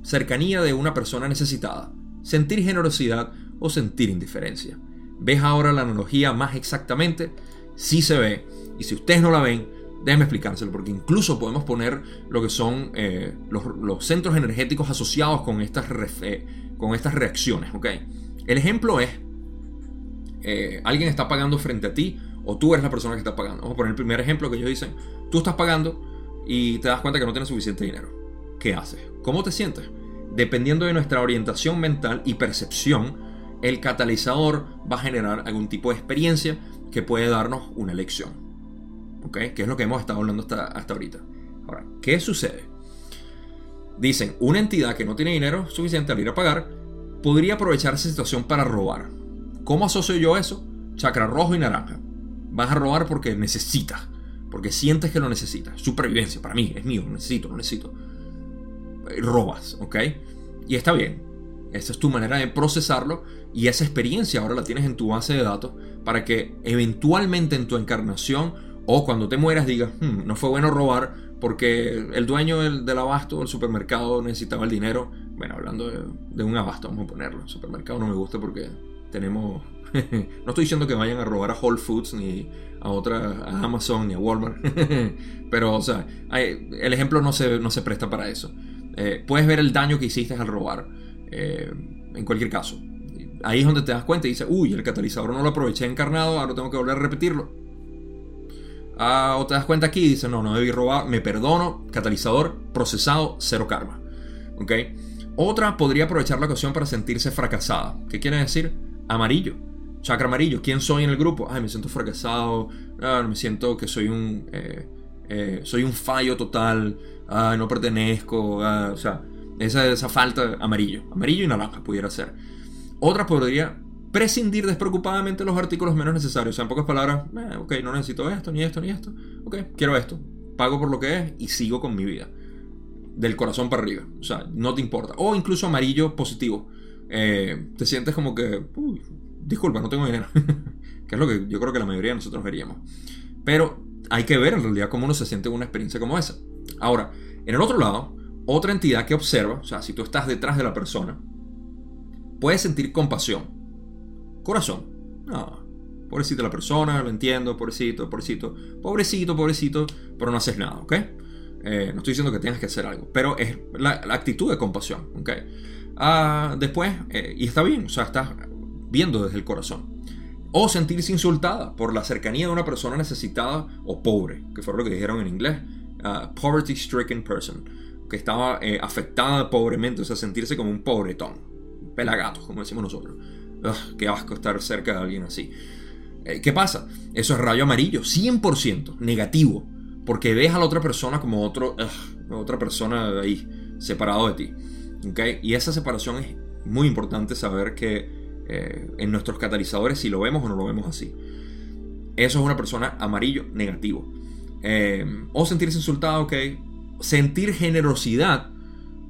cercanía de una persona necesitada, sentir generosidad o sentir indiferencia. ¿Ves ahora la analogía más exactamente? Sí se ve. Y si ustedes no la ven, déjenme explicárselo, porque incluso podemos poner lo que son eh, los, centros energéticos asociados con estas, eh, con estas reacciones. ¿ok? El ejemplo es, eh, alguien está pagando frente a ti o tú eres la persona que está pagando. Vamos a poner el primer ejemplo que ellos dicen, tú estás pagando y te das cuenta que no tienes suficiente dinero. ¿Qué haces? ¿Cómo te sientes? Dependiendo de nuestra orientación mental y percepción, el catalizador va a generar algún tipo de experiencia que puede darnos una lección. ¿Ok? Que es lo que hemos estado hablando hasta, hasta ahorita. Ahora, ¿qué sucede? Dicen, una entidad que no tiene dinero suficiente al ir a pagar podría aprovechar esa situación para robar. ¿Cómo asocio yo eso? Chakra rojo y naranja. Vas a robar porque necesitas, porque sientes que lo necesitas. Supervivencia, para mí, es mío, lo necesito, lo necesito robas, ¿ok? Y está bien. Esa es tu manera de procesarlo y esa experiencia ahora la tienes en tu base de datos para que eventualmente en tu encarnación o cuando te mueras digas, hmm, no fue bueno robar porque el dueño del, abasto del supermercado necesitaba el dinero. Bueno, hablando de, un abasto, vamos a ponerlo. supermercado no me gusta porque tenemos no estoy diciendo que vayan a robar a Whole Foods ni a otra, a Amazon ni a Walmart. Pero, o sea, el ejemplo no se, no se presta para eso. Eh, puedes ver el daño que hiciste al robar. Eh, en cualquier caso. Ahí es donde te das cuenta y dices, uy, el catalizador no lo aproveché encarnado, ahora tengo que volver a repetirlo. Ah, o te das cuenta aquí y dices, no, no debí robar, me perdono, catalizador, procesado, cero karma. ¿Ok? Otra podría aprovechar la ocasión para sentirse fracasada. ¿Qué quiere decir? Amarillo. Chakra amarillo. ¿Quién soy en el grupo? Ay, me siento fracasado. Ah, me siento que soy un. Eh, soy un fallo total. Ah, no pertenezco. Ah, o sea, esa, esa falta amarillo. Amarillo y naranja pudiera ser. Otra podría prescindir despreocupadamente los artículos menos necesarios. O sea, en pocas palabras, eh, ok, no necesito esto, ni esto, ni esto. Ok, quiero esto. Pago por lo que es y sigo con mi vida del corazón para arriba. O sea, no te importa. O incluso amarillo positivo. Eh, te sientes como que, disculpa, no tengo dinero. que es lo que yo creo que la mayoría de nosotros veríamos. Pero hay que ver en realidad cómo uno se siente en una experiencia como esa. Ahora, en el otro lado, otra entidad que observa, o sea, si tú estás detrás de la persona, puedes sentir compasión. Corazón. No, pobrecita la persona, lo entiendo, pobrecito, pobrecito, pobrecito, pobrecito, pero no haces nada, ¿ok? Eh, no estoy diciendo que tengas que hacer algo, pero es la, actitud de compasión. ¿okay? Ah, después, eh, y está bien, o sea, estás viendo desde el corazón. O sentirse insultada por la cercanía de una persona necesitada o pobre, que fue lo que dijeron en inglés. Poverty stricken person, que estaba eh, afectada pobremente, o sea, sentirse como un pobretón, pelagato, como decimos nosotros. Ugh, qué asco estar cerca de alguien así. ¿Qué pasa? Eso es rayo amarillo, 100% negativo. Porque ves a la otra persona como otro, otra persona ahí, separado de ti. ¿okay? Y esa separación es muy importante saber que eh, en nuestros catalizadores si lo vemos o no lo vemos así. Eso es una persona amarillo negativo. Eh, o sentirse insultado, ok. Sentir generosidad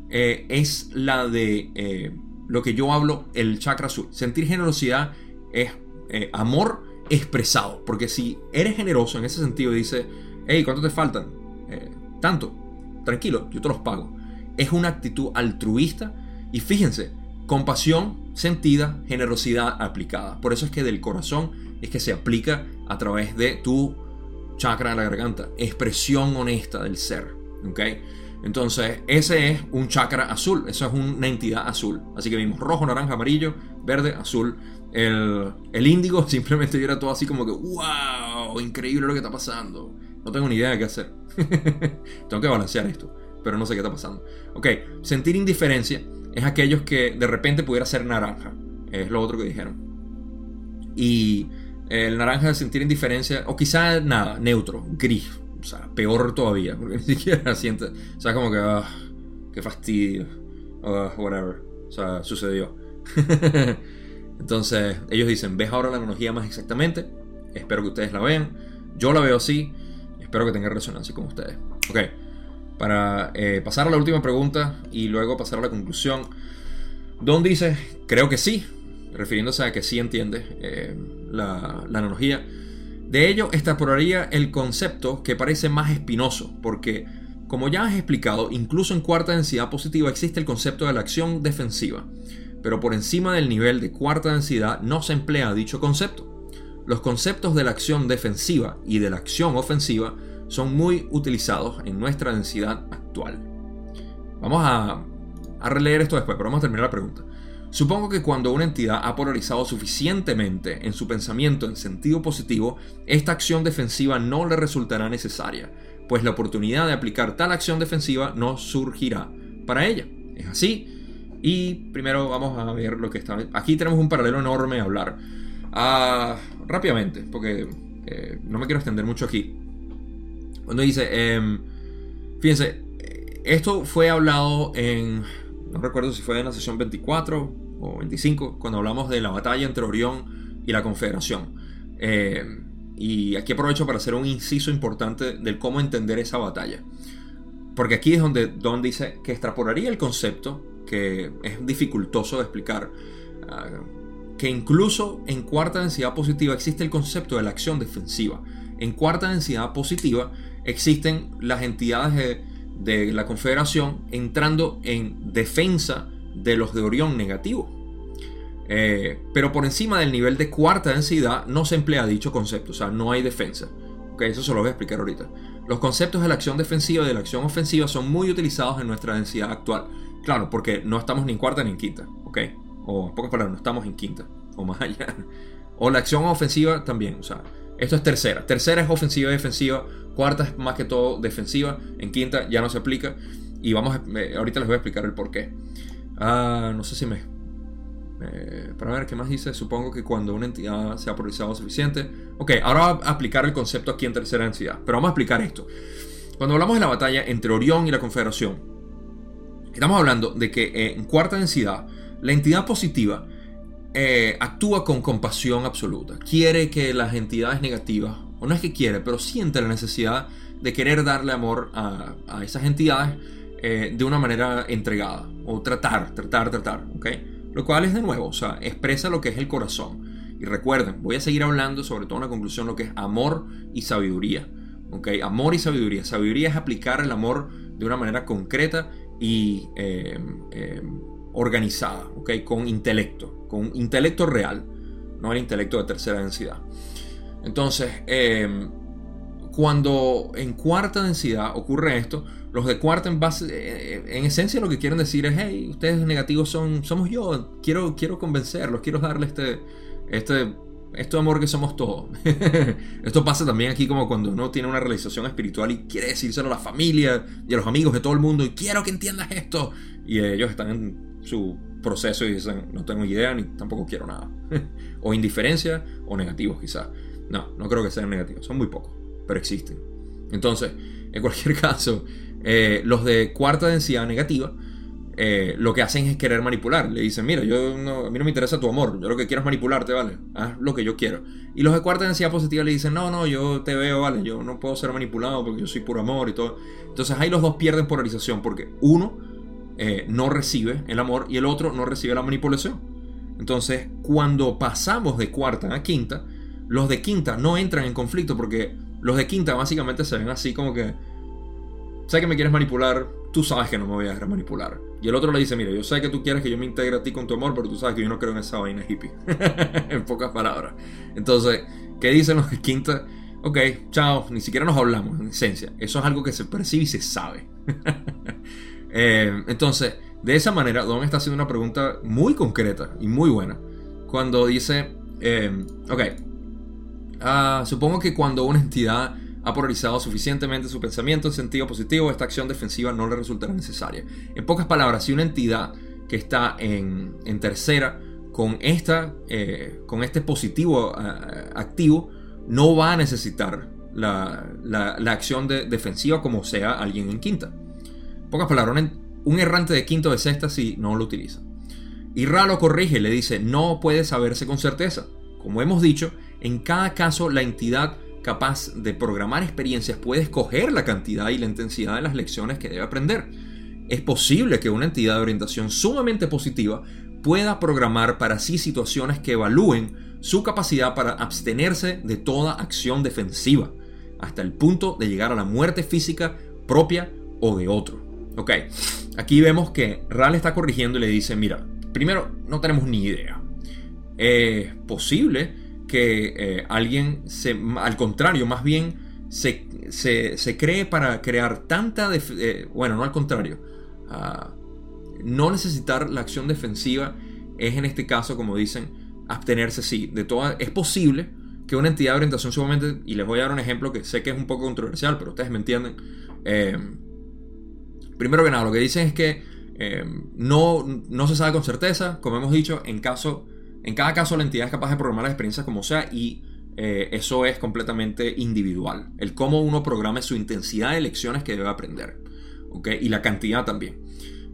eh, es la de lo que yo hablo, el chakra azul. Sentir generosidad es amor expresado. Porque si eres generoso en ese sentido, dice hey, ¿cuánto te faltan? Eh, tanto. Tranquilo, yo te los pago. Es una actitud altruista y fíjense, compasión sentida, generosidad aplicada. Por eso es que del corazón es que se aplica a través de tu chakra de la garganta, expresión honesta del ser. ¿ok? Entonces, ese es un chakra azul, eso es una entidad azul. Así que vimos rojo, naranja, amarillo, verde, azul. El, el índigo simplemente era todo así como que, wow, increíble lo que está pasando. No tengo ni idea de qué hacer. tengo que balancear esto, pero no sé qué está pasando. Ok, sentir indiferencia es aquellos que de repente pudiera ser naranja. Es lo otro que dijeron. Y el naranja de sentir indiferencia, o quizá nada, neutro, gris. O sea, peor todavía, porque ni siquiera siente. O sea, como que, ah, qué fastidio. Uh, whatever. O sea, sucedió. Entonces, ellos dicen, ¿ves ahora la analogía más exactamente? Espero que ustedes la vean. Yo la veo así. Espero que tenga resonancia con ustedes. Ok, para eh, pasar a la última pregunta y luego pasar a la conclusión. Don dice, creo que sí, refiriéndose a que sí entiende eh, la, analogía. De ello extrapolaría el concepto que parece más espinoso, porque, como ya has explicado, incluso en cuarta densidad positiva existe el concepto de la acción defensiva, pero por encima del nivel de cuarta densidad no se emplea dicho concepto. Los conceptos de la acción defensiva y de la acción ofensiva son muy utilizados en nuestra densidad actual. Vamos a, releer esto después, pero vamos a terminar la pregunta. Supongo que cuando una entidad ha polarizado suficientemente en su pensamiento en sentido positivo, esta acción defensiva no le resultará necesaria, pues la oportunidad de aplicar tal acción defensiva no surgirá para ella. Es así. Y primero vamos a ver lo que está. Aquí tenemos un paralelo enorme a hablar. Ah, rápidamente, porque eh, no me quiero extender mucho aquí. Cuando dice, em, fíjense, esto fue hablado en, no recuerdo si fue en la sesión 24 o 25, cuando hablamos de la batalla entre Orión y la Confederación. Em, y aquí aprovecho para hacer un inciso importante del cómo entender esa batalla. Porque aquí es donde Don dice que extrapolaría el concepto, que es dificultoso de explicar. Ah, que incluso en cuarta densidad positiva existe el concepto de la acción defensiva. En cuarta densidad positiva existen las entidades de, la Confederación entrando en defensa de los de Orión negativo. Eh, pero por encima del nivel de cuarta densidad no se emplea dicho concepto, o sea, no hay defensa. Okay, eso se lo voy a explicar ahorita. Los conceptos de la acción defensiva y de la acción ofensiva son muy utilizados en nuestra densidad actual. Claro, porque no estamos ni en cuarta ni en quinta. O en pocas palabras, no estamos en quinta, o más allá. O la acción ofensiva también, o sea, esto es tercera. Tercera es ofensiva y defensiva. Cuarta es más que todo defensiva. En quinta ya no se aplica. Y vamos, ahorita les voy a explicar el por qué. Ah, no sé si me para ver qué más dice, supongo que cuando una entidad se ha suficiente. Ok, ahora voy a aplicar el concepto aquí en tercera densidad, pero vamos a explicar esto. Cuando hablamos de la batalla entre Orión y la Confederación, estamos hablando de que eh, en cuarta densidad, la entidad positiva eh, actúa con compasión absoluta. Quiere que las entidades negativas, o no es que quiere, pero siente la necesidad de querer darle amor a, esas entidades de una manera entregada, o tratar, tratar, tratar, ¿ok? Lo cual es de nuevo, o sea, expresa lo que es el corazón. Y recuerden, voy a seguir hablando sobre todo en la conclusión lo que es amor y sabiduría. ¿ok? Amor y sabiduría. Sabiduría es aplicar el amor de una manera concreta y eh, eh, organizada, ¿ok? Con intelecto, con intelecto real, no el intelecto de tercera densidad. Entonces, eh, cuando en cuarta densidad ocurre esto, los de cuarta en base, eh, en esencia lo que quieren decir es, hey, ustedes negativos son, somos yo, quiero, quiero convencerlos, quiero darle este, este, esto amor que somos todos. esto pasa también aquí como cuando uno tiene una realización espiritual y quiere decírselo a la familia y a los amigos de todo el mundo y quiero que entiendas esto. Y ellos están en su proceso y dicen, no tengo idea ni tampoco quiero nada. o indiferencia o negativos quizás. No, no creo que sean negativos, son muy pocos, pero existen. Entonces, en cualquier caso, eh, los de cuarta densidad negativa eh, lo que hacen es querer manipular. Le dicen, mira, yo a mí no me interesa tu amor, yo lo que quiero es manipularte, ¿vale? Haz lo que yo quiero. Y los de cuarta densidad positiva le dicen, no, no, yo te veo, ¿vale? Yo no puedo ser manipulado porque yo soy puro amor y todo. Entonces ahí los dos pierden polarización porque uno eh, no recibe el amor y el otro no recibe la manipulación. Entonces, cuando pasamos de cuarta a quinta, los de quinta no entran en conflicto porque los de quinta básicamente se ven así como que sé que me quieres manipular, tú sabes que no me voy a dejar manipular. Y el otro le dice, mira, yo sé que tú quieres que yo me integre a ti con tu amor, pero tú sabes que yo no creo en esa vaina hippie. en pocas palabras. Entonces, ¿qué dicen los de quinta? Ok, chao, ni siquiera nos hablamos, en esencia. Eso es algo que se percibe y se sabe. Eh, entonces, de esa manera, Don está haciendo una pregunta muy concreta y muy buena. Cuando dice, eh, ok, ah, supongo que cuando una entidad ha polarizado suficientemente su pensamiento en sentido positivo, esta acción defensiva no le resultará necesaria. En pocas palabras, si una entidad que está en, tercera con, esta, eh, con este positivo eh, activo, no va a necesitar la, acción defensiva como sea alguien en quinta. En pocas palabras, un, errante de quinto de sexta si no lo utiliza. Y Ra lo corrige le dice, no puede saberse con certeza. Como hemos dicho, en cada caso la entidad capaz de programar experiencias puede escoger la cantidad y la intensidad de las lecciones que debe aprender. Es posible que una entidad de orientación sumamente positiva pueda programar para sí situaciones que evalúen su capacidad para abstenerse de toda acción defensiva, hasta el punto de llegar a la muerte física propia o de otro. Ok, aquí vemos que Ral está corrigiendo y le dice, mira, primero, no tenemos ni idea. Es posible que eh, alguien, se, al contrario, más bien se, se, cree para crear tanta... Eh, bueno, no al contrario. Ah, no necesitar la acción defensiva es en este caso, como dicen, abstenerse, sí. De toda, es posible que una entidad de orientación sumamente, y les voy a dar un ejemplo que sé que es un poco controversial, pero ustedes me entienden. Eh, primero que nada, lo que dicen es que no, no se sabe con certeza, como hemos dicho, en caso en cada caso, la entidad es capaz de programar las experiencias como sea y eh, eso es completamente individual. El cómo uno programa su intensidad de lecciones que debe aprender. Y la cantidad también.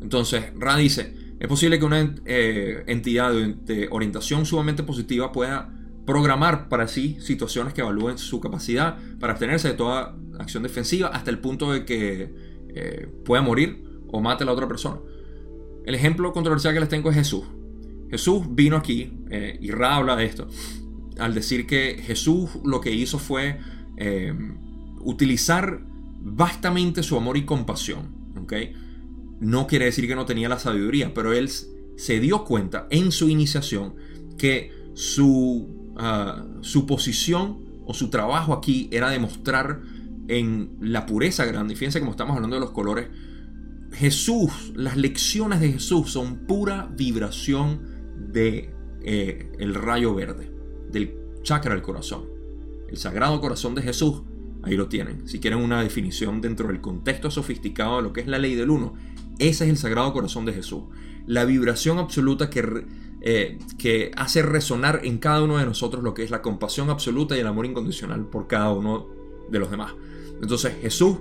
Entonces, Ra dice, es posible que una eh, entidad de, orientación sumamente positiva pueda programar para sí situaciones que evalúen su capacidad para abstenerse de toda acción defensiva hasta el punto de que eh, pueda morir o mate a la otra persona. El ejemplo controversial que les tengo es Jesús. Jesús vino aquí, eh, y Ra habla de esto, al decir que Jesús lo que hizo fue eh, utilizar vastamente su amor y compasión. No quiere decir que no tenía la sabiduría, pero él se dio cuenta en su iniciación que su, ah, su posición o su trabajo aquí era demostrar en la pureza grande. Fíjense como estamos hablando de los colores. Jesús, las lecciones de Jesús son pura vibración de eh, el rayo verde, del chakra del corazón. El sagrado corazón de Jesús, ahí lo tienen. Si quieren una definición dentro del contexto sofisticado de lo que es la ley del uno, ese es el sagrado corazón de Jesús. La vibración absoluta que, eh, que hace resonar en cada uno de nosotros lo que es la compasión absoluta y el amor incondicional por cada uno de los demás. Entonces Jesús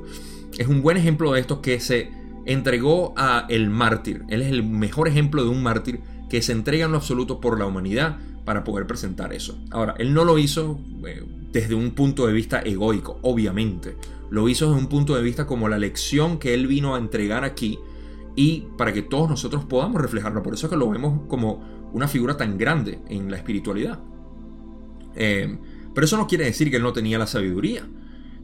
es un buen ejemplo de esto que se entregó a el mártir. Él es el mejor ejemplo de un mártir que se entrega en lo absoluto por la humanidad para poder presentar eso. Ahora, él no lo hizo eh, desde un punto de vista egoico, obviamente. Lo hizo desde un punto de vista como la lección que él vino a entregar aquí y para que todos nosotros podamos reflejarlo. Por eso es que lo vemos como una figura tan grande en la espiritualidad. Eh, pero eso no quiere decir que él no tenía la sabiduría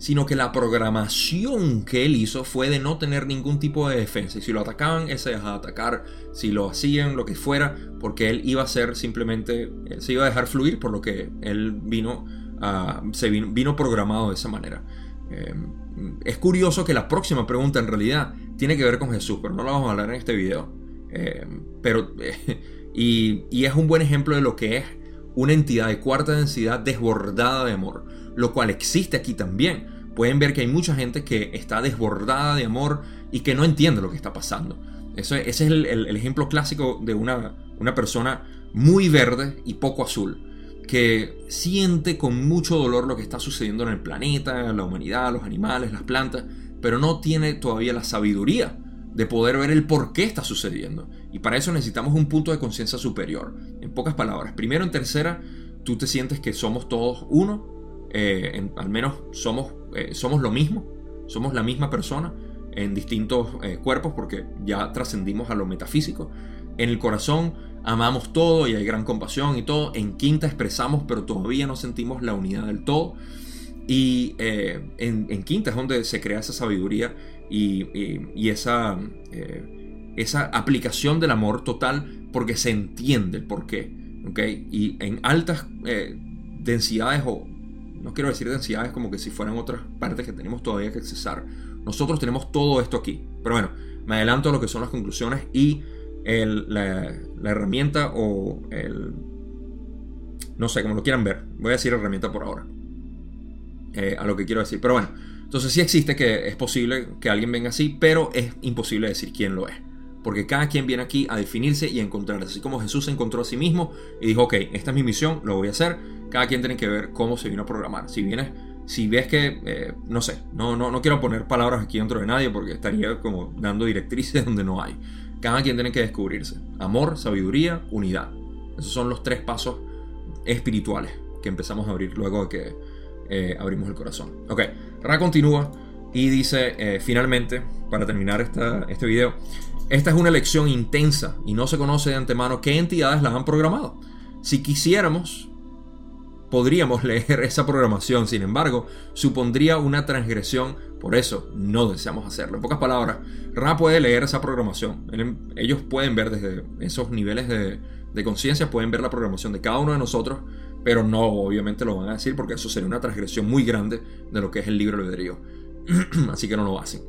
sino que la programación que él hizo fue de no tener ningún tipo de defensa. Y si lo atacaban, él se dejaba atacar, si lo hacían, lo que fuera, porque él iba a ser simplemente, se iba a dejar fluir por lo que él vino, se vino, programado de esa manera. Em, es curioso que la próxima pregunta en realidad tiene que ver con Jesús, pero no la vamos a hablar en este video. Em, pero, y, y es un buen ejemplo de lo que es una entidad de cuarta densidad desbordada de amor lo cual existe aquí también. Pueden ver que hay mucha gente que está desbordada de amor y que no entiende lo que está pasando. ese es el, ejemplo clásico de una, una persona muy verde y poco azul, que siente con mucho dolor lo que está sucediendo en el planeta, la humanidad, los animales, las plantas, pero no tiene todavía la sabiduría de poder ver el por qué está sucediendo. Y para eso necesitamos un punto de conciencia superior. En pocas palabras, primero en tercera, tú te sientes que somos todos uno eh, al menos somos, eh, somos lo mismo, somos la misma persona en distintos eh, cuerpos porque ya trascendimos a lo metafísico. En el corazón amamos todo y hay gran compasión y todo. En quinta expresamos pero todavía no sentimos la unidad del todo. Y en, quinta es donde se crea esa sabiduría y, esa, esa aplicación del amor total porque se entiende el porqué. ¿okay? Y en altas densidades o no quiero decir densidades como que si fueran otras partes que tenemos todavía que accesar. Nosotros tenemos todo esto aquí. Pero bueno, me adelanto a lo que son las conclusiones y la, herramienta o el... No sé, como lo quieran ver. Voy a decir herramienta por ahora. Eh, a lo que quiero decir. Pero bueno, entonces sí existe que es posible que alguien venga así, pero es imposible decir quién lo es. Porque cada quien viene aquí a definirse y a encontrarse. Así como Jesús se encontró a sí mismo y dijo, ok, esta es mi misión, lo voy a hacer cada quien tiene que ver cómo se vino a programar. Si vienes, si ves que, eh, no sé, no, no, no quiero poner palabras aquí dentro de nadie porque estaría como dando directrices donde no hay. Cada quien tiene que descubrirse. Amor, sabiduría, unidad. Esos son los tres pasos espirituales que empezamos a abrir luego de que eh, abrimos el corazón. Ok, Ra continúa y dice eh, finalmente, para terminar esta, este video, esta es una elección intensa y no se conoce de antemano qué entidades la han programado. Si quisiéramos, podríamos leer esa programación, sin embargo, supondría una transgresión, por eso no deseamos hacerlo. En pocas palabras, Ra puede leer esa programación. Ellos pueden ver desde esos niveles de, conciencia, pueden ver la programación de cada uno de nosotros, pero no obviamente lo van a decir porque eso sería una transgresión muy grande de lo que es el libro albedrío. Así que no lo hacen.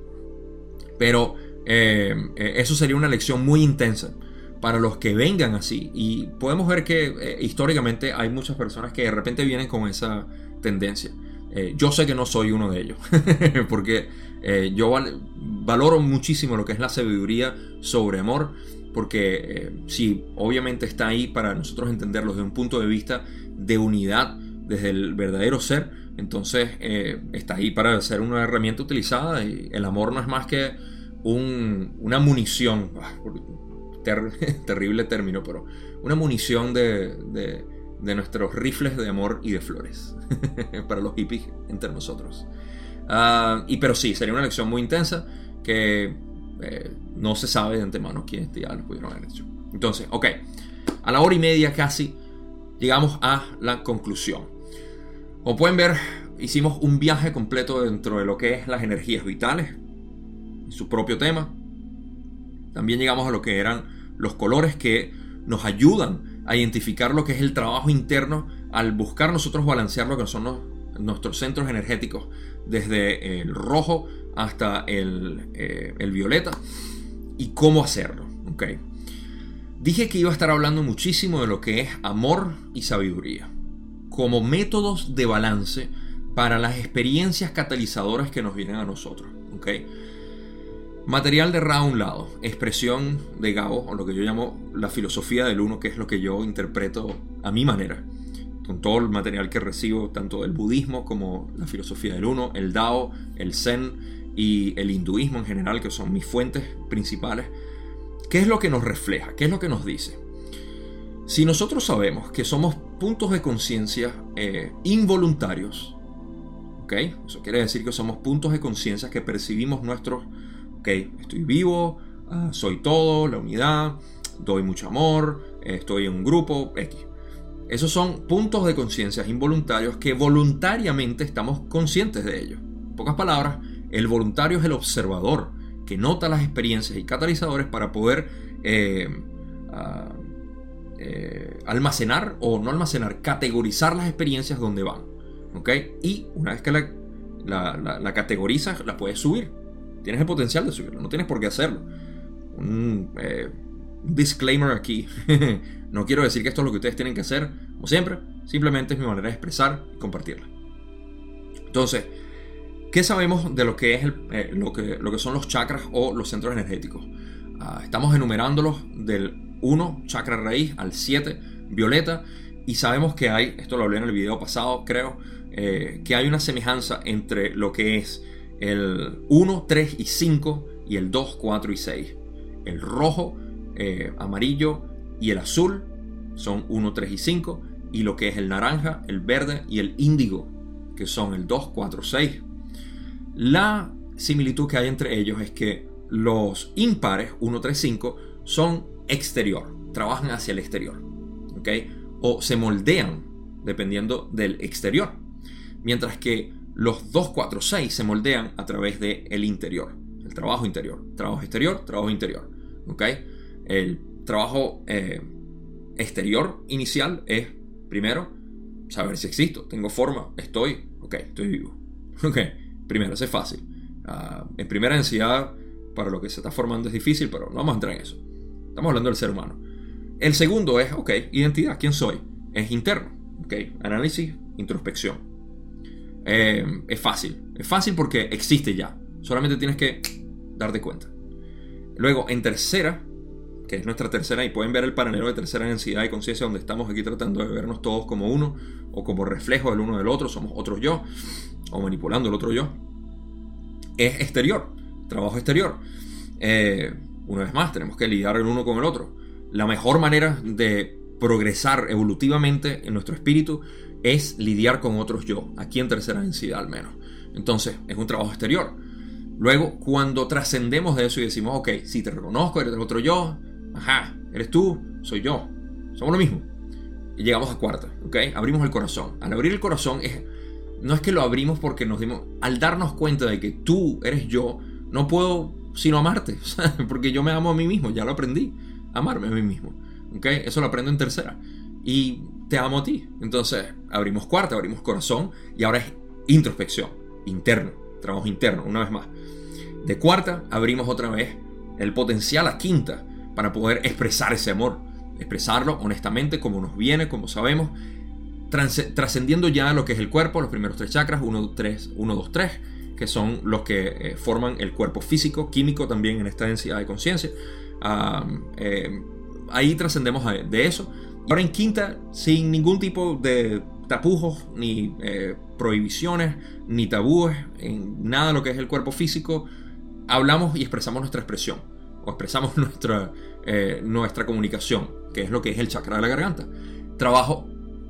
Pero eh, eh, eso sería una lección muy intensa para los que vengan así. Y podemos ver que eh, históricamente hay muchas personas que de repente vienen con esa tendencia. Eh, yo sé que no soy uno de ellos, porque eh, yo valoro muchísimo lo que es la sabiduría sobre amor, porque si obviamente está ahí para nosotros entenderlo desde un punto de vista de unidad, desde el verdadero ser, entonces está ahí para ser una herramienta utilizada y el amor no es más que una munición. Ah, terrible término, pero una munición de, de, nuestros rifles de amor y de flores para los hippies entre nosotros. Ah, y pero sí, sería una lección muy intensa que eh, no se sabe de antemano quiénes ya lo pudieron haber hecho. Entonces, ok, a la hora y media casi llegamos a la conclusión. Como pueden ver, hicimos un viaje completo dentro de lo que es las energías vitales, su propio tema. También llegamos a lo que eran los colores que nos ayudan a identificar lo que es el trabajo interno al buscar nosotros balancear lo que son nuestros centros energéticos, desde el rojo hasta el, eh, violeta, y cómo hacerlo. Dije que iba a estar hablando muchísimo de lo que es amor y sabiduría, como métodos de balance para las experiencias catalizadoras que nos vienen a nosotros. Material de Ra a un lado, expresión de Gabo, o lo que yo llamo la filosofía del uno, que es lo que yo interpreto a mi manera, con todo el material que recibo, tanto del budismo como la filosofía del uno, el Dao, el Zen y el hinduismo en general, que son mis fuentes principales ¿Qué es lo que nos refleja? ¿Qué es lo que nos dice? Si nosotros sabemos que somos puntos de conciencia eh, involuntarios, ¿ok? Eso quiere decir que somos puntos de conciencia que percibimos nuestros, ok, estoy vivo, ah, soy todo, la unidad, doy mucho amor, estoy en un grupo, X. Esos son puntos de conciencia involuntarios que voluntariamente estamos conscientes de ellos. En pocas palabras, el voluntario es el observador, que nota las experiencias y catalizadores para poder eh, ah, eh, almacenar o no almacenar, categorizar las experiencias donde van. ¿ok? Y una vez que la, la, categorizas, la puedes subir. Tienes el potencial de subirlo, no tienes por qué hacerlo. Un, eh, disclaimer aquí. no quiero decir que esto es lo que ustedes tienen que hacer, como siempre. Simplemente es mi manera de expresar y compartirla. Entonces, ¿Qué sabemos de lo que, es eh, lo, que, lo que son los chakras o los centros energéticos? Ah, estamos enumerándolos del 1, chakra raíz, al 7, violeta, y sabemos que hay, esto lo hablé en el video pasado, creo, eh, que hay una semejanza entre lo que es el 1, 3 y 5 y el 2, 4 y 6. El rojo, eh, amarillo y el azul son 1, 3 y 5, y lo que es el naranja, el verde y el índigo, que son el 2, 4, 6. La similitud que hay entre ellos es que los impares, 1, 3, 5, son exterior, trabajan hacia el exterior, ¿ok? O se moldean dependiendo del exterior, mientras que los 2, 4, 6 se moldean a través del el interior, el trabajo interior, trabajo exterior, trabajo interior, ¿ok? El trabajo eh, exterior inicial es, primero, saber si existo, tengo forma, estoy, ok, estoy vivo, ok. Primero, es fácil. Ah, en primera densidad, para lo que se está formando es difícil, pero no vamos a entrar en eso. Estamos hablando del ser humano. El segundo es, ok, identidad, ¿quién soy? Es interno, ok, análisis, introspección. Eh, es fácil, es fácil porque existe ya. Solamente tienes que darte cuenta. Luego, en tercera, que es nuestra tercera, y pueden ver el paralelo de tercera densidad y conciencia, donde estamos aquí tratando de vernos todos como uno, o como reflejo del uno del otro, somos otros yo o manipulando el otro yo, es exterior, trabajo exterior. Eh, una vez más, tenemos que lidiar el uno con el otro. La mejor manera de progresar evolutivamente en nuestro espíritu es lidiar con otros yo, aquí en tercera densidad al menos. Entonces, es un trabajo exterior. Luego, cuando trascendemos de eso y decimos, ok, si te reconozco, eres el otro yo, ajá, eres tú, soy yo, somos lo mismo. Y llegamos a cuarta, ok, abrimos el corazón. Al abrir el corazón no es que lo abrimos porque nos dimos, al darnos cuenta de que tú eres yo, no puedo sino amarte, porque yo me amo a mí mismo, ya lo aprendí, amarme a mí mismo, ¿ok? Eso lo aprendo en tercera. Y te amo a ti. Entonces, abrimos cuarta, abrimos corazón y ahora es introspección, interno, trabajo interno, una vez más. De cuarta, abrimos otra vez el potencial a quinta para poder expresar ese amor, expresarlo honestamente como nos viene, como sabemos trascendiendo ya lo que es el cuerpo, los primeros tres chakras, 1, 3, 1, 2, 3, que son los que eh, forman el cuerpo físico, químico también en esta densidad de conciencia. Eh, ahí trascendemos de eso. Ahora en quinta, sin ningún tipo de tapujos, ni eh, prohibiciones, ni tabúes, en nada lo que es el cuerpo físico, hablamos y expresamos nuestra expresión, o expresamos nuestra, nuestra comunicación, que es lo que es el chakra de la garganta. Trabajo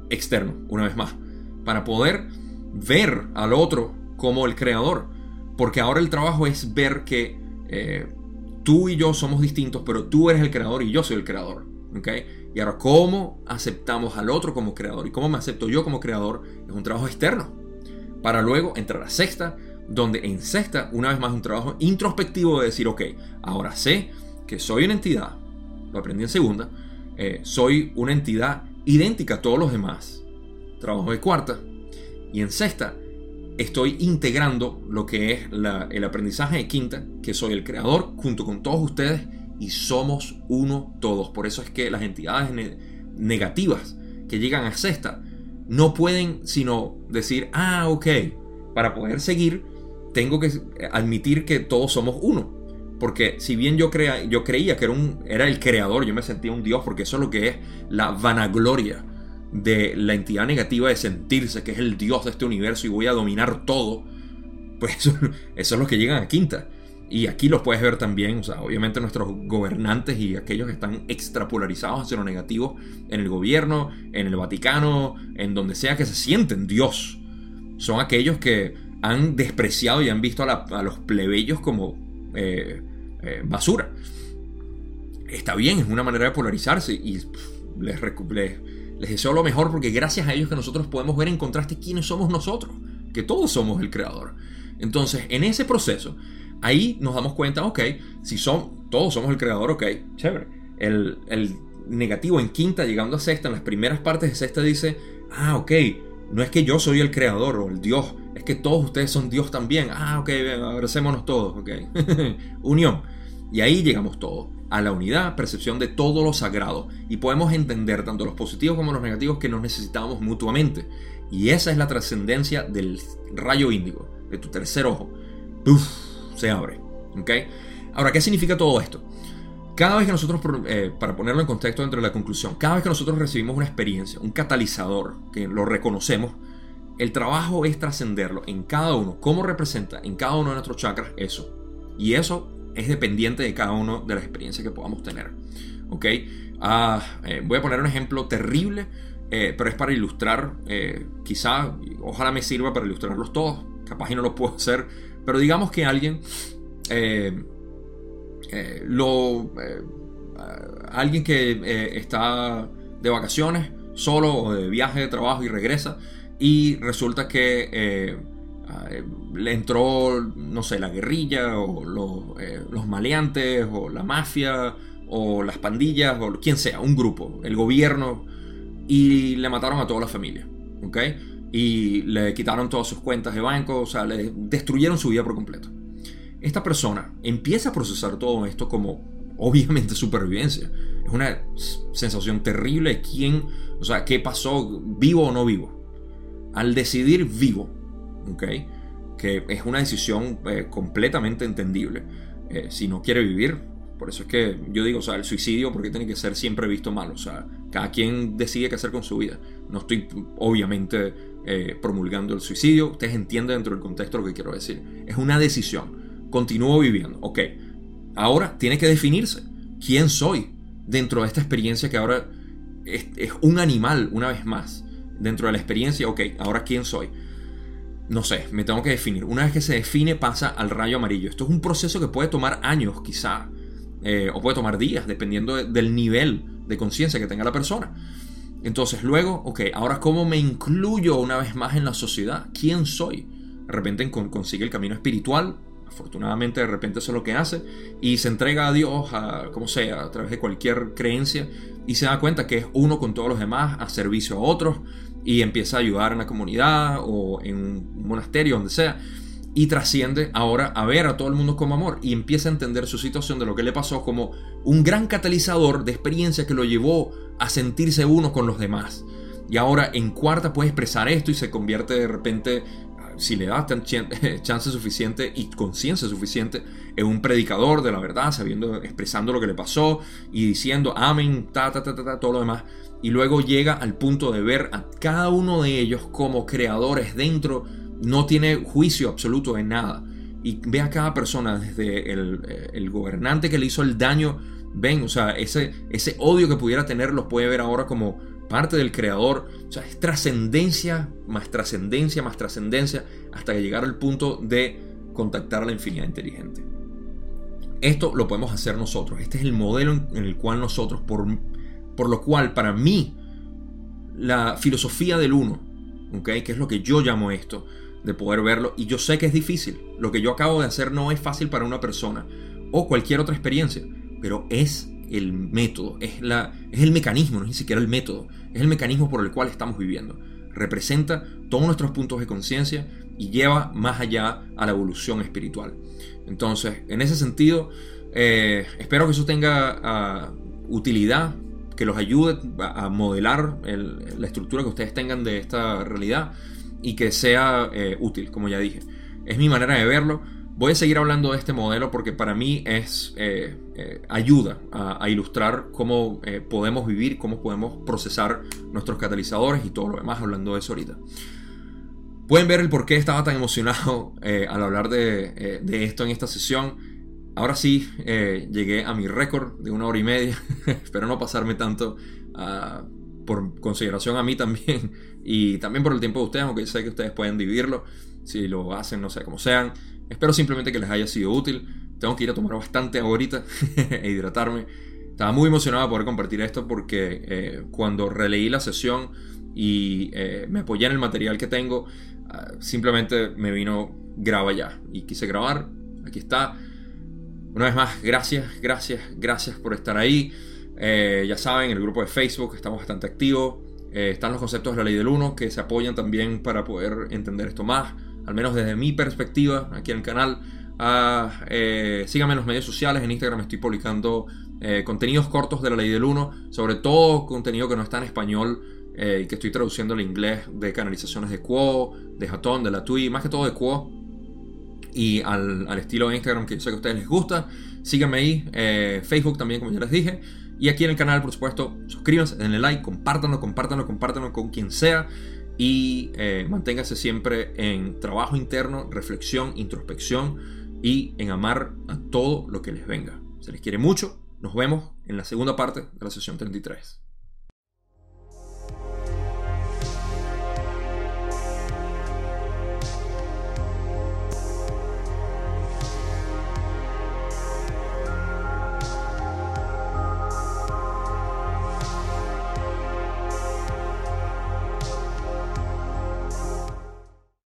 externo, una vez más, para poder ver al otro como el creador. Porque ahora el trabajo es ver que eh, tú y yo somos distintos, pero tú eres el creador y yo soy el creador. ¿okay? Y ahora, ¿cómo aceptamos al otro como creador? Y cómo me acepto yo como creador es un trabajo externo. Para luego entrar a sexta, donde en sexta, una vez más, un trabajo introspectivo de decir, ok, ahora sé que soy una entidad, lo aprendí en segunda, eh, soy una entidad idéntica a todos los demás. Trabajo de cuarta. Y en sexta, estoy integrando lo que es el aprendizaje de quinta, que soy el creador junto con todos ustedes y somos uno todos. Por eso es que las entidades negativas que llegan a sexta no pueden sino decir, ah, ok, para poder seguir tengo que admitir que todos somos uno. Porque si bien yo, crea, yo creía que era, un, era el creador, yo me sentía un dios, porque eso es lo que es la vanagloria de la entidad negativa de sentirse que es el dios de este universo y voy a dominar todo, pues eso, eso es lo que llegan a quinta. Y aquí los puedes ver también, o sea, obviamente nuestros gobernantes y aquellos que están extrapolarizados hacia lo negativo en el gobierno, en el Vaticano, en donde sea que se sienten Dios. Son aquellos que han despreciado y han visto a, los plebeyos como eh, eh, basura. Está bien, es una manera de polarizarse y les, les, les deseo lo mejor porque gracias a ellos que nosotros podemos ver en contraste quiénes somos nosotros, que todos somos el creador. Entonces, en ese proceso, Ahí nos damos cuenta, ok, si son, todos somos el creador, ok, chévere. El, negativo en quinta, llegando a sexta, en las primeras partes de sexta dice, ah, ok, no es que yo soy el creador o el Dios, es que todos ustedes son Dios también. Ah, ok, abracémonos todos, ok. Unión. Y ahí llegamos todos, a la unidad, percepción de todo lo sagrado. Y podemos entender tanto los positivos como los negativos que nos necesitamos mutuamente. Y esa es la trascendencia del rayo índigo, de tu tercer ojo. Se abre. ¿ok? Ahora, ¿qué significa todo esto? Cada vez que nosotros, eh, para ponerlo en contexto dentro de la conclusión, cada vez que nosotros recibimos una experiencia, un catalizador, que lo reconocemos, el trabajo es trascenderlo en cada uno, cómo representa en cada uno de nuestros chakras eso. Y eso es dependiente de cada uno de las experiencias que podamos tener. ¿Ok? Ah, eh, voy a poner un ejemplo terrible, eh, pero es para ilustrar, quizá, ojalá me sirva para ilustrarlos todos. Capaz y no lo puedo hacer pero digamos que alguien eh, eh, lo eh, alguien que está de vacaciones solo o de viaje de trabajo y regresa y resulta que le entró no sé la guerrilla o los, maleantes o la mafia o las pandillas o quien sea un grupo el gobierno y le mataron a toda la familia ¿ok? Y le quitaron todas sus cuentas de banco, o sea, le destruyeron su vida por completo. Esta persona empieza a procesar todo esto como obviamente supervivencia. Es una sensación terrible quién, o sea, qué pasó, vivo o no vivo. Al decidir vivo, ¿ok? Que es una decisión eh, completamente entendible. Eh, si no quiere vivir, por eso es que yo digo, o sea, el suicidio, porque tiene que ser siempre visto mal. O sea, cada quien decide qué hacer con su vida. No estoy, obviamente, eh, promulgando el suicidio. Ustedes entienden dentro del contexto lo que quiero decir. Es una decisión. Continúo viviendo. Ok. Ahora tiene que definirse. ¿Quién soy dentro de esta experiencia que ahora es, un animal, una vez más? Dentro de la experiencia, ok, ahora quién soy. No sé, me tengo que definir. Una vez que se define, pasa al rayo amarillo. Esto es un proceso que puede tomar años, quizá, eh, o puede tomar días, dependiendo del nivel de conciencia que tenga la persona. Entonces luego, ok, ahora cómo me incluyo una vez más en la sociedad, quién soy. De repente consigue el camino espiritual, afortunadamente de repente eso es lo que hace, y se entrega a Dios, a, como sea, a través de cualquier creencia, y se da cuenta que es uno con todos los demás, a servicio a otros, y empieza a ayudar en la comunidad o en un monasterio, donde sea, y trasciende ahora a ver a todo el mundo como amor, y empieza a entender su situación de lo que le pasó como un gran catalizador de experiencia que lo llevó a sentirse uno con los demás. Y ahora en cuarta puede expresar esto y se convierte de repente, si le da chance suficiente y conciencia suficiente, en un predicador de la verdad, sabiendo, expresando lo que le pasó y diciendo amén, ta, ta, ta, ta, ta todo lo demás. Y luego llega al punto de ver a cada uno de ellos como creadores dentro, no tiene juicio absoluto de nada. Y ve a cada persona, desde el, eh, el gobernante que le hizo el daño ven, o sea, ese, ese odio que pudiera tener los puede ver ahora como parte del creador. O sea, es trascendencia, más trascendencia, más trascendencia, hasta que llegar al punto de contactar a la infinidad inteligente. Esto lo podemos hacer nosotros. Este es el modelo en, el cual nosotros, por, por lo cual para mí, la filosofía del uno, ¿okay? que es lo que yo llamo esto, de poder verlo, y yo sé que es difícil. Lo que yo acabo de hacer no es fácil para una persona o cualquier otra experiencia pero es el método, es, la, es el mecanismo, no es ni siquiera el método, es el mecanismo por el cual estamos viviendo. Representa todos nuestros puntos de conciencia y lleva más allá a la evolución espiritual. Entonces, en ese sentido, eh, espero que eso tenga ah, utilidad, que los ayude a, modelar la estructura que ustedes tengan de esta realidad y que sea eh, útil, como ya dije. Es mi manera de verlo. Voy a seguir hablando de este modelo porque para mí es eh, ayuda a, ilustrar cómo podemos vivir, cómo podemos procesar nuestros catalizadores y todo lo demás, hablando de eso ahorita. Pueden ver el por qué estaba tan emocionado al hablar de, de esto en esta sesión Ahora sí, eh, llegué a mi récord de una hora y media. Espero no pasarme tanto ah, por consideración a mí también y también por el tiempo de ustedes, aunque sé que ustedes pueden dividirlo si lo hacen, no sé, como sean. Espero simplemente que les haya sido útil. Tengo que ir a tomar bastante ahorita e hidratarme. Estaba muy emocionado de poder compartir esto porque eh, cuando releí la sesión y eh, me apoyé en el material que tengo, ah, simplemente me vino graba ya y quise grabar. Aquí está. Una vez más, gracias, gracias, gracias por estar ahí. Eh, ya saben, en el grupo de Facebook estamos bastante activos. Eh, están los conceptos de la ley del 1 que se apoyan también para poder entender esto más, al menos desde mi perspectiva aquí en el canal. Ah, eh, síganme en los medios sociales, en Instagram estoy publicando contenidos cortos de la ley del 1, sobre todo contenido que no está en español y que estoy traduciendo al inglés de canalizaciones de Quo, de Hatton, de la TUI, más que todo de Quo y al, estilo de Instagram que yo sé que a ustedes les gusta. Síganme ahí, Facebook también, como ya les dije. Y aquí en el canal, por supuesto, suscríbanse, denle like, compártanlo, compártanlo, compártanlo con quien sea. Y eh, manténganse siempre en trabajo interno, reflexión, introspección y en amar a todo lo que les venga. Se les quiere mucho. Nos vemos en la segunda parte de la sesión 33.